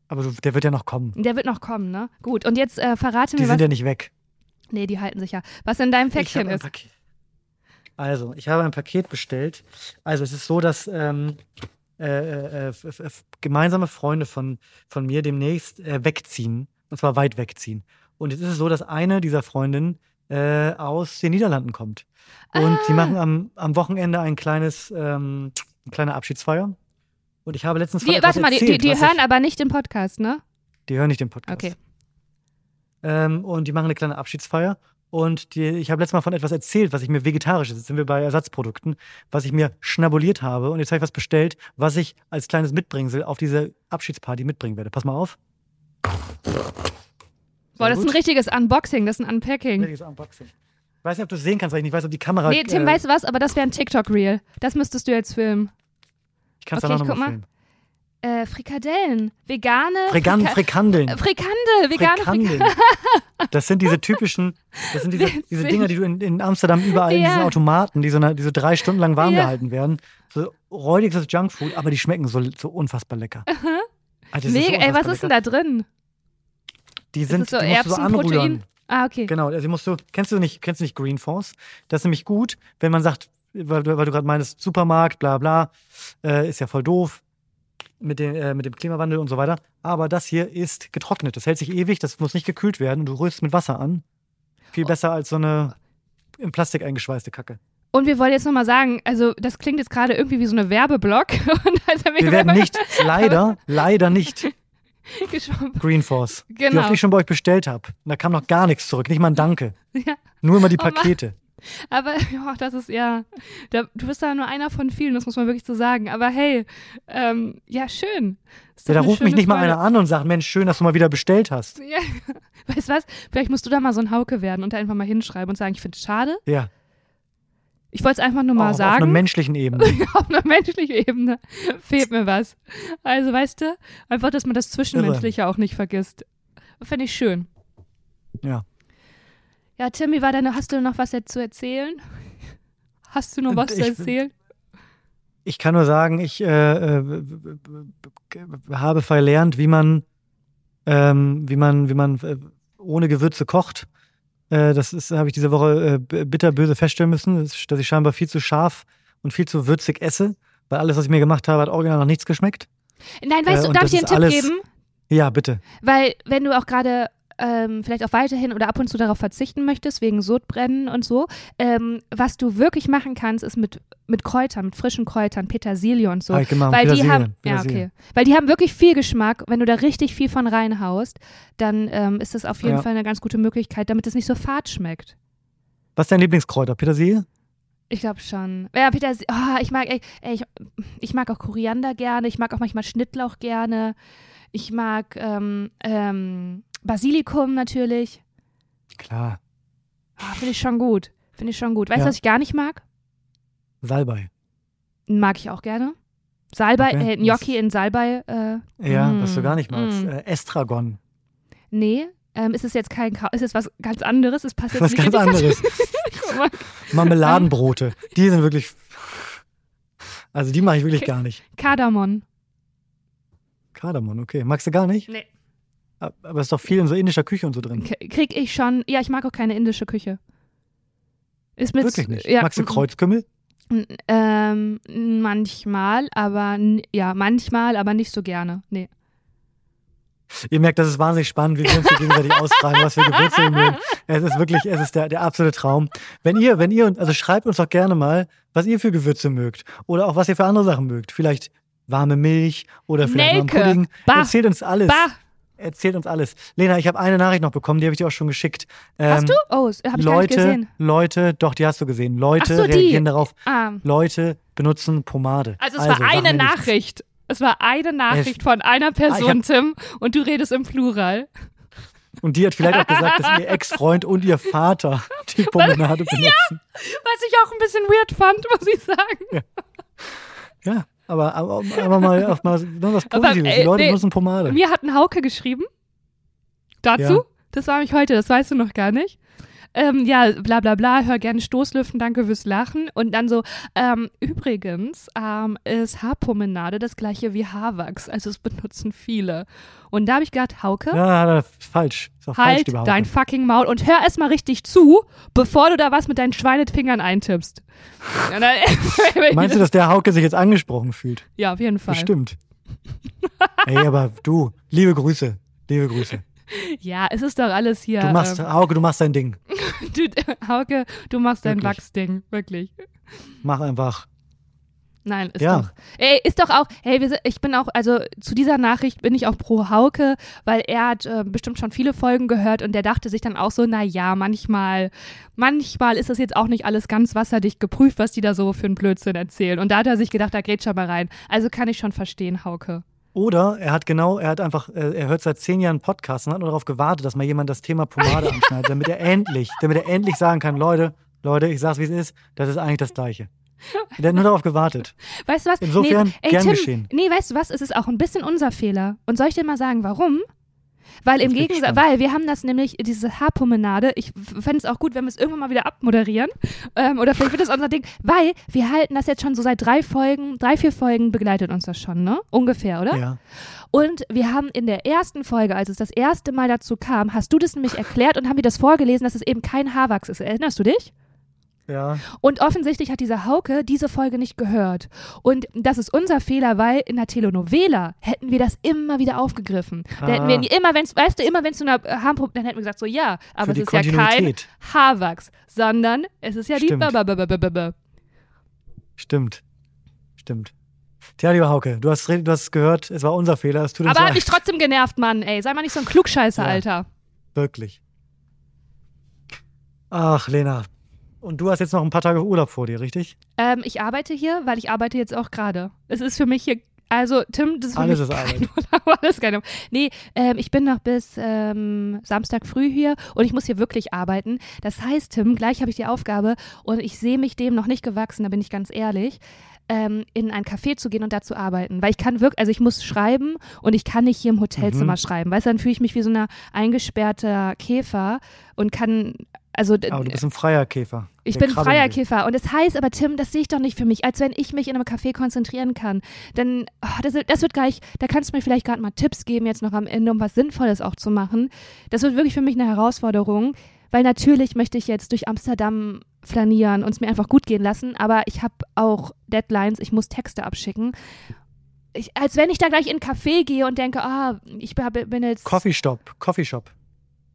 Aber du, der wird ja noch kommen. Der wird noch kommen, ne? Gut, und jetzt äh, verrate Die mir sind was. ja nicht weg. nee, die halten sich ja. Was in deinem Päckchen ist. Paket. Also, ich habe ein Paket bestellt. Also, es ist so, dass ähm, äh, äh, f- gemeinsame Freunde von, von mir demnächst äh, wegziehen. Und zwar weit wegziehen. Und jetzt ist es so, dass eine dieser Freundinnen äh, aus den Niederlanden kommt. Und die Ah. machen am, am Wochenende ein kleines, ähm, eine kleine Abschiedsfeier. Und ich habe letztens Die, warte mal, die, die, erzählt, die was hören ich, aber nicht den Podcast, ne? Die hören nicht den Podcast. Okay. Ähm, und die machen eine kleine Abschiedsfeier. Und die, ich habe letztes Mal von etwas erzählt, was ich mir vegetarisch, jetzt sind wir bei Ersatzprodukten, was ich mir schnabuliert habe. Und jetzt habe ich was bestellt, was ich als kleines Mitbringsel auf diese Abschiedsparty mitbringen werde. Pass mal auf. Boah, das ist ein richtiges Unboxing, das ist ein Unpacking. richtiges Unboxing. Ich weiß nicht, ob du es sehen kannst, weil ich nicht weiß, ob die Kamera. Nee, Tim, äh, weißt du was? Aber das wäre ein TikTok-Reel. Das müsstest du jetzt filmen. ich kann es okay, danach ich nochmal filmen. Äh, Frikadellen. Vegane. Frikan Frika- Frikandeln. Frikandel. Vegane Frikandel. Frikandeln. Das sind diese typischen, das sind diese, diese. Dinger, die du in, in Amsterdam überall in Ja. diesen Automaten, die so, eine, die so drei Stunden lang warm Ja. gehalten werden. So räudiges Junkfood, aber die schmecken so, so unfassbar lecker. Alter, das ist so Mega, ey, was unfassbar ist denn lecker. da drin? Die Ist sind, es so die musst du so anrühren. Ah, okay. Genau, also musst du, kennst du nicht, kennst du nicht Green Force? Das ist nämlich gut, wenn man sagt, weil, du- weil du gerade meinst, Supermarkt, bla bla, äh, ist ja voll doof mit, den, äh, mit dem Klimawandel und so weiter. Aber das hier ist getrocknet. Das hält sich ewig, das muss nicht gekühlt werden und du rührst mit Wasser an. Viel Oh. besser als so eine in Plastik eingeschweißte Kacke. Und wir wollen jetzt nochmal sagen, also das klingt jetzt gerade irgendwie wie so eine Werbeblock. Und als er mir Wir werden nicht, leider, leider nicht. Green Force. Genau. oft ich schon bei euch bestellt habe. Da kam noch gar nichts zurück, nicht mal ein Danke. Ja. Nur immer die Oh. Pakete. Aber ja, das ist ja, da, du bist da nur einer von vielen, das muss man wirklich so sagen. Aber hey, ähm, ja, schön. Ja, da ruft mich nicht mal Freude. einer an und sagt, Mensch, schön, dass du mal wieder bestellt hast. Ja. Weißt du was? Vielleicht musst du da mal so ein Hauke werden und da einfach mal hinschreiben und sagen, ich finde es schade. Ja, Ich wollte es einfach nur mal auch auf einer sagen. menschlichen Ebene. auf einer menschlichen Ebene fehlt mir was. Also, weißt du, einfach, dass man das Zwischenmenschliche auch nicht vergisst. Fände ich schön. Ja. Ja, Timmy, war deine, hast du noch was zu erzählen? Hast du noch was zu Ich- erzählen? Ich kann nur sagen, ich äh, äh, habe verlernt, wie man, ähm, wie man, wie man äh, ohne Gewürze kocht. Äh, das ist, habe ich diese Woche äh, bitterböse feststellen müssen, dass ich- scheinbar viel zu scharf und viel zu würzig esse, weil alles, was ich mir gemacht habe, hat original noch nichts geschmeckt. Nein, weißt äh, du, darf ich dir einen Tipp alles- geben? Ja, bitte. Weil, wenn du auch gerade ähm, vielleicht auch weiterhin oder ab und zu darauf verzichten möchtest, wegen Sodbrennen und so, ähm, was du wirklich machen kannst, ist mit, mit Kräutern, mit frischen Kräutern, Petersilie und so. Ich gemacht. Weil die Petersilie, haben, ja, okay. Weil die haben wirklich viel Geschmack. Wenn du da richtig viel von reinhaust, dann ähm, ist das auf jeden Ja. Fall eine ganz gute Möglichkeit, damit es nicht so fad schmeckt. Was ist dein Lieblingskräuter? Petersilie? Ich glaube schon. Ja, Petersilie, oh, ich mag, ey, ich, ich mag auch Koriander gerne, ich mag auch manchmal Schnittlauch gerne. Ich mag ähm, ähm, Basilikum natürlich. Klar. Ah, Finde ich schon gut. Finde ich schon gut. Weißt du, Ja. was ich gar nicht mag? Salbei. Mag ich auch gerne. Salbei, Okay. äh, Gnocchi in Salbei. Äh, Ja, mm, was du gar nicht magst. mm. Äh, Estragon. Nee, ähm, ist es jetzt kein, Ka ist es was ganz anderes? Es passt jetzt Was nicht ganz anderes. Marmeladenbrote. Die sind wirklich. Also die mache ich wirklich Okay. gar nicht. Kardamom. Kardamom, okay. Magst du gar nicht? Nee. Ab- Aber es ist doch viel in so indischer Küche und so drin. Krieg ich schon. Ja, ich mag auch keine indische Küche. Ist mit, Wirklich nicht. Ja, Magst du mm, Kreuzkümmel? mm, Ähm, manchmal, aber ja, manchmal, aber nicht so gerne. Nee. Ihr merkt, das ist wahnsinnig spannend, wie wir uns hier gegenseitig ausfragen, was wir Gewürze mögen. Es ist wirklich, es ist der, der absolute Traum. Wenn ihr, wenn ihr, also schreibt uns doch gerne mal, was ihr für Gewürze mögt. Oder auch was ihr für andere Sachen mögt. Vielleicht warme Milch oder vielleicht mal Nelke. Pudding. Bah. Erzählt uns alles. Bah, Erzählt uns alles. Lena, ich habe eine Nachricht noch bekommen, die habe ich dir auch schon geschickt. Ähm, hast du? Oh, das hab ich gar Leute, gesehen. Leuchte, doch, die hast du gesehen. Leute so, die. reagieren darauf. Ah, Leute benutzen Pomade. also es war sag mir eine nichts. Nachricht. Es war eine Nachricht von einer Person, hab- Tim, und du redest im Plural. Und die hat vielleicht auch gesagt, dass ihr Ex-Freund und ihr Vater die Pomonade benutzen. Was ich auch ein bisschen weird fand, muss ich sagen. Ja, aber, aber, aber mal, auch mal nur was Aber, Positives. die Leute nee, benutzen Pomade. Mir hat ein Hauke geschrieben. Dazu. Ja. Das war mich heute, das weißt du noch gar nicht. Ähm, ja, bla bla bla, hör gerne Stoßlüften, danke fürs Lachen. Und dann so, ähm, übrigens ähm, ist Haarpomenade das gleiche wie Haarwachs, also es benutzen viele. Und da habe ich gedacht, Hauke, Ja, falsch. Falsch, halt die dein fucking Maul und hör erst mal richtig zu, bevor du da was mit deinen Schweinefingern eintippst. Dann- Meinst du, dass der Hauke sich jetzt angesprochen fühlt? ja, auf jeden Fall. Bestimmt. Ey, aber du, liebe Grüße. Liebe Grüße. Ja, es ist doch alles hier. Du machst, ähm, Hauke, du machst dein Ding. du, Hauke, du machst dein Wirklich. Wachsding, wirklich. Mach einfach. Nein, ist Ja. doch. Ey, ist doch auch, hey, wir ich bin auch, also zu dieser Nachricht bin ich auch pro Hauke, weil er hat äh, bestimmt schon viele Folgen gehört und der dachte sich dann auch so, na ja, manchmal, manchmal ist das jetzt auch nicht alles ganz wasserdicht geprüft, was die da so für einen Blödsinn erzählen. Und da hat er sich gedacht, da grätscht er mal rein. Also kann ich schon verstehen, Hauke. Oder er hat genau, er hat einfach, äh, er hört seit zehn Jahren Podcasts und hat nur darauf gewartet, dass mal jemand das Thema Pomade anschneidet, damit er endlich, damit er endlich sagen kann, Leute, Leute, ich sag's wie es ist, das ist eigentlich das Gleiche. Der hat nur darauf gewartet. Weißt du was? Insofern, nee, ey, gern Tim, geschehen. Nee, weißt du was? Es ist auch ein bisschen unser Fehler. Und soll ich dir mal sagen, warum? Weil im Gegensatz, weil wir haben das nämlich, diese Haarpromenade, ich fände es auch gut, wenn wir es irgendwann mal wieder abmoderieren. Ähm, oder vielleicht wird das unser Ding, weil wir halten das jetzt schon so seit drei Folgen, drei, vier Folgen begleitet uns das schon, ne? Ungefähr, oder? Ja. Und wir haben in der ersten Folge, als es das erste Mal dazu kam, hast du das nämlich erklärt und haben wir das vorgelesen, dass es eben kein Haarwachs ist. Erinnerst du dich? Ja. Und offensichtlich hat dieser Hauke diese Folge nicht gehört. Und das ist unser Fehler, weil in der Telenovela hätten wir das immer wieder aufgegriffen. Da hätten wir Ah. immer, wenn's, weißt du, immer wenn es zu einer Haarprobe, dann hätten wir gesagt so, ja, aber Für es die ist ja kein. Haarwachs, sondern es ist ja die Stimmt. Babababababa. Stimmt. Stimmt. Tja, lieber Hauke, du hast, du hast gehört, es war unser Fehler, es tut uns Aber hat leid. mich trotzdem genervt, Mann, ey. Sei mal nicht so ein Klugscheißer, Ja. Alter. Wirklich. Ach, Lena. Und du hast jetzt noch ein paar Tage Urlaub vor dir, richtig? Ähm, ich arbeite hier, weil ich arbeite jetzt auch gerade. Es ist für mich hier, also Tim, das ist Alles ist Arbeit. Urlaub, alles keine. Nee, ähm, ich bin noch bis ähm, Samstag früh hier und ich muss hier wirklich arbeiten. Das heißt, Tim, gleich habe ich die Aufgabe und ich sehe mich dem noch nicht gewachsen, da bin ich ganz ehrlich. Ähm, in ein Café zu gehen und da zu arbeiten. Weil ich kann wirklich, also ich muss schreiben und ich kann nicht hier im Hotelzimmer Mhm. schreiben. Weißt du, dann fühle ich mich wie so ein eingesperrter Käfer und kann, also Aber du bist ein freier Käfer. ich bin krabbeln freier will. Käfer. Und das heißt aber, Tim, das sehe ich doch nicht für mich, als wenn ich mich in einem Café konzentrieren kann. Denn oh, das, das wird gleich, da kannst du mir vielleicht gerade mal Tipps geben, jetzt noch am Ende, um was Sinnvolles auch zu machen. Das wird wirklich für mich eine Herausforderung, weil natürlich möchte ich jetzt durch Amsterdam flanieren und es mir einfach gut gehen lassen, aber ich habe auch Deadlines, ich muss Texte abschicken. Ich, als wenn ich da gleich in ein Café gehe und denke, ah, ich bin jetzt. Coffeeshop, Coffeeshop.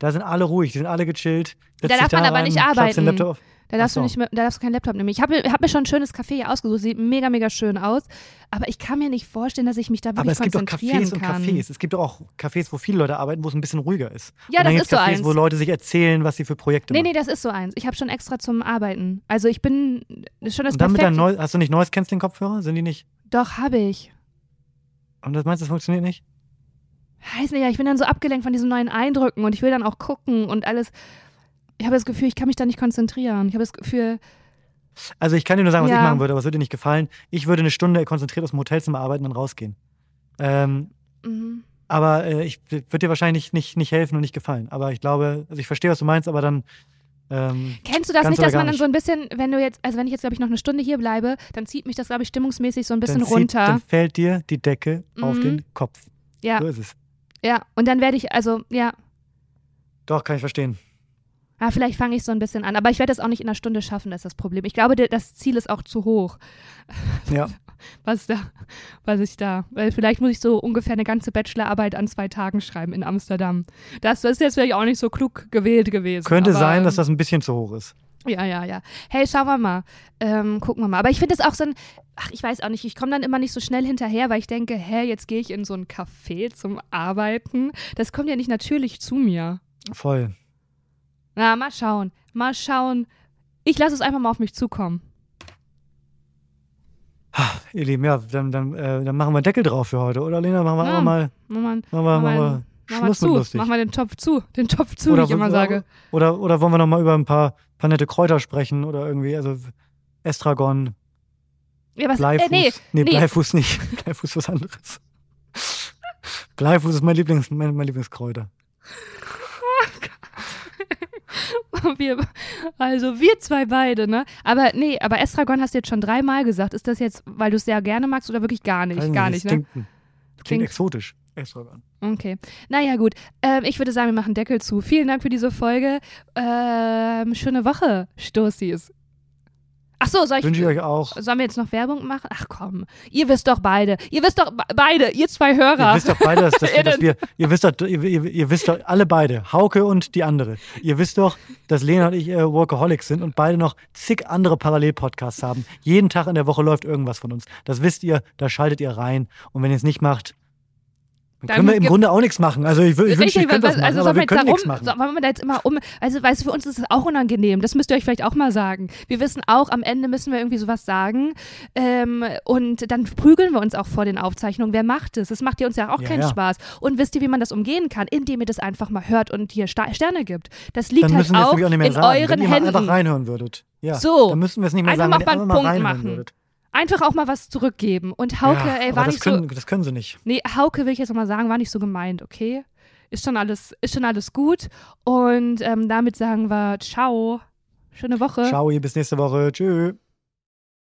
Da sind alle ruhig, die sind alle gechillt. Da darf man aber rein, nicht arbeiten. Laptop. Da darfst, Ach du so. nicht mit, da darfst du keinen Laptop nehmen. Ich habe hab mir schon ein schönes Café hier ausgesucht, sieht mega, mega schön aus. Aber ich kann mir nicht vorstellen, dass ich mich da Aber wirklich es gibt doch Cafés und kann. Cafés. Es gibt doch auch Cafés, wo viele Leute arbeiten, wo es ein bisschen ruhiger ist. Ja, und das ist so Cafés, eins. wo Leute sich erzählen, was sie für Projekte Nee, machen. nee, das ist so eins. Ich habe schon extra zum Arbeiten. Also ich bin schon das und dann mit perfekte. deinen Neu hast du nicht Noise Canceling Kopfhörer? Sind die nicht? Doch, habe ich. Und das meinst du, das funktioniert nicht? Weiß nicht, ja, ich bin dann so abgelenkt von diesen neuen Eindrücken und ich will dann auch gucken und alles. Ich habe das Gefühl, ich kann mich da nicht konzentrieren. Ich habe das Gefühl, Also ich kann dir nur sagen, was Ja. ich machen würde, aber es würde dir nicht gefallen. Ich würde eine Stunde konzentriert aus dem Hotelzimmer arbeiten und dann rausgehen. Ähm, mhm. aber äh, ich würde dir wahrscheinlich nicht, nicht helfen und nicht gefallen. Aber ich glaube, also ich verstehe, was du meinst, aber dann ähm, Kennst du das nicht, dass man dann so ein bisschen, wenn du jetzt, also wenn ich jetzt, glaube ich, noch eine Stunde hier bleibe, dann zieht mich das, glaube ich, stimmungsmäßig so ein bisschen dann, zieht, runter. dann fällt dir die Decke auf Mhm. den Kopf. ja, So ist es. Ja. Und dann werde ich, also, ja, Doch, kann ich verstehen. Ah, vielleicht fange ich so ein bisschen an. Aber ich werde es auch nicht in einer Stunde schaffen, das ist das Problem. Ich glaube, das Ziel ist auch zu hoch. Ja. Was da, was ich da, weil vielleicht muss ich so ungefähr eine ganze Bachelorarbeit an zwei Tagen schreiben in Amsterdam. Das, das ist jetzt vielleicht auch nicht so klug gewählt gewesen. Könnte aber, sein, dass ähm, das ein bisschen zu hoch ist. Ja, ja, ja. Hey, schauen wir mal. Ähm, gucken wir mal. Aber ich finde es auch so ein, ach, ich weiß auch nicht, ich komme dann immer nicht so schnell hinterher, weil ich denke, hä, jetzt gehe ich in so ein Café zum Arbeiten. Das kommt ja nicht natürlich zu mir. Voll. Na, mal schauen. Mal schauen. Ich lasse es einfach mal auf mich zukommen. Ha, Ihr Lieben, ja, dann, dann, äh, dann machen wir einen Deckel drauf für heute, oder Lena? Machen wir Ja. einfach mal, Mach mal, machen wir, mach machen mal, wir mach mal zu. lustig. Mach mal den Topf zu. Den Topf zu, wie ich immer sage. Oder, oder wollen wir noch mal über ein paar, paar nette Kräuter sprechen oder irgendwie, also Estragon, Ja, was? Bleifuß. Äh, nee, nee, nee. Bleifuß nicht. Bleifuß ist was anderes. Bleifuß ist mein, Lieblings, mein, mein Lieblingskräuter. wir, also wir zwei beide, ne? Aber nee, aber Estragon hast du jetzt schon dreimal gesagt. Ist das jetzt, weil du es sehr gerne magst oder wirklich gar nicht? Weiß gar das nicht, ne? Klingt, klingt, Klingt- exotisch. Estragon. Okay. Naja, gut. Ähm, ich würde sagen, wir machen Deckel zu. Vielen Dank für diese Folge. Ähm, schöne Woche, Stoßis. Ach so, soll ich, Wünsche ich euch auch. sollen wir jetzt noch Werbung machen? Ach komm, ihr wisst doch beide. Ihr wisst doch be- beide, ihr zwei Hörer. Ihr wisst doch beide, dass, dass, wir, dass wir, ihr wisst doch, ihr, ihr, ihr wisst doch alle beide, Hauke und die andere. Ihr wisst doch, dass Lena und ich äh, Workaholics sind und beide noch zig andere Parallel-Podcasts haben. Jeden Tag in der Woche läuft irgendwas von uns. Das wisst ihr, da schaltet ihr rein. Und wenn ihr es nicht macht, dann können wir im Grunde auch nichts machen. Also ich, ich wünschte, ich könnte was was- machen, also aber wir können nichts machen. so- wollen wir da jetzt immer um, also weißt du, für uns ist es auch unangenehm, das müsst ihr euch vielleicht auch mal sagen. Wir wissen auch, am Ende müssen wir irgendwie sowas sagen ähm, und dann prügeln wir uns auch vor den Aufzeichnungen. Wer macht es? Das macht ja uns ja auch Ja, keinen ja. Spaß. Und wisst ihr, wie man das umgehen kann? Indem ihr das einfach mal hört und hier Sterne gibt. Das liegt Dann halt auch auch in sagen. euren wenn ihr mal einfach Händen. reinhören würdet. Ja, So. Dann müssen wir es nicht mehr Einfach sagen, wenn ihr mal einen einfach Punkt reinhören machen. würdet. Einfach auch mal was zurückgeben. Und Hauke, ja, ey, war nicht können, so. Das können sie nicht. Nee, Hauke will ich jetzt nochmal sagen, war nicht so gemeint, okay? Ist schon alles, ist schon alles gut. Und ähm, damit sagen wir Ciao. Schöne Woche. Ciao, bis nächste Woche. Tschüss.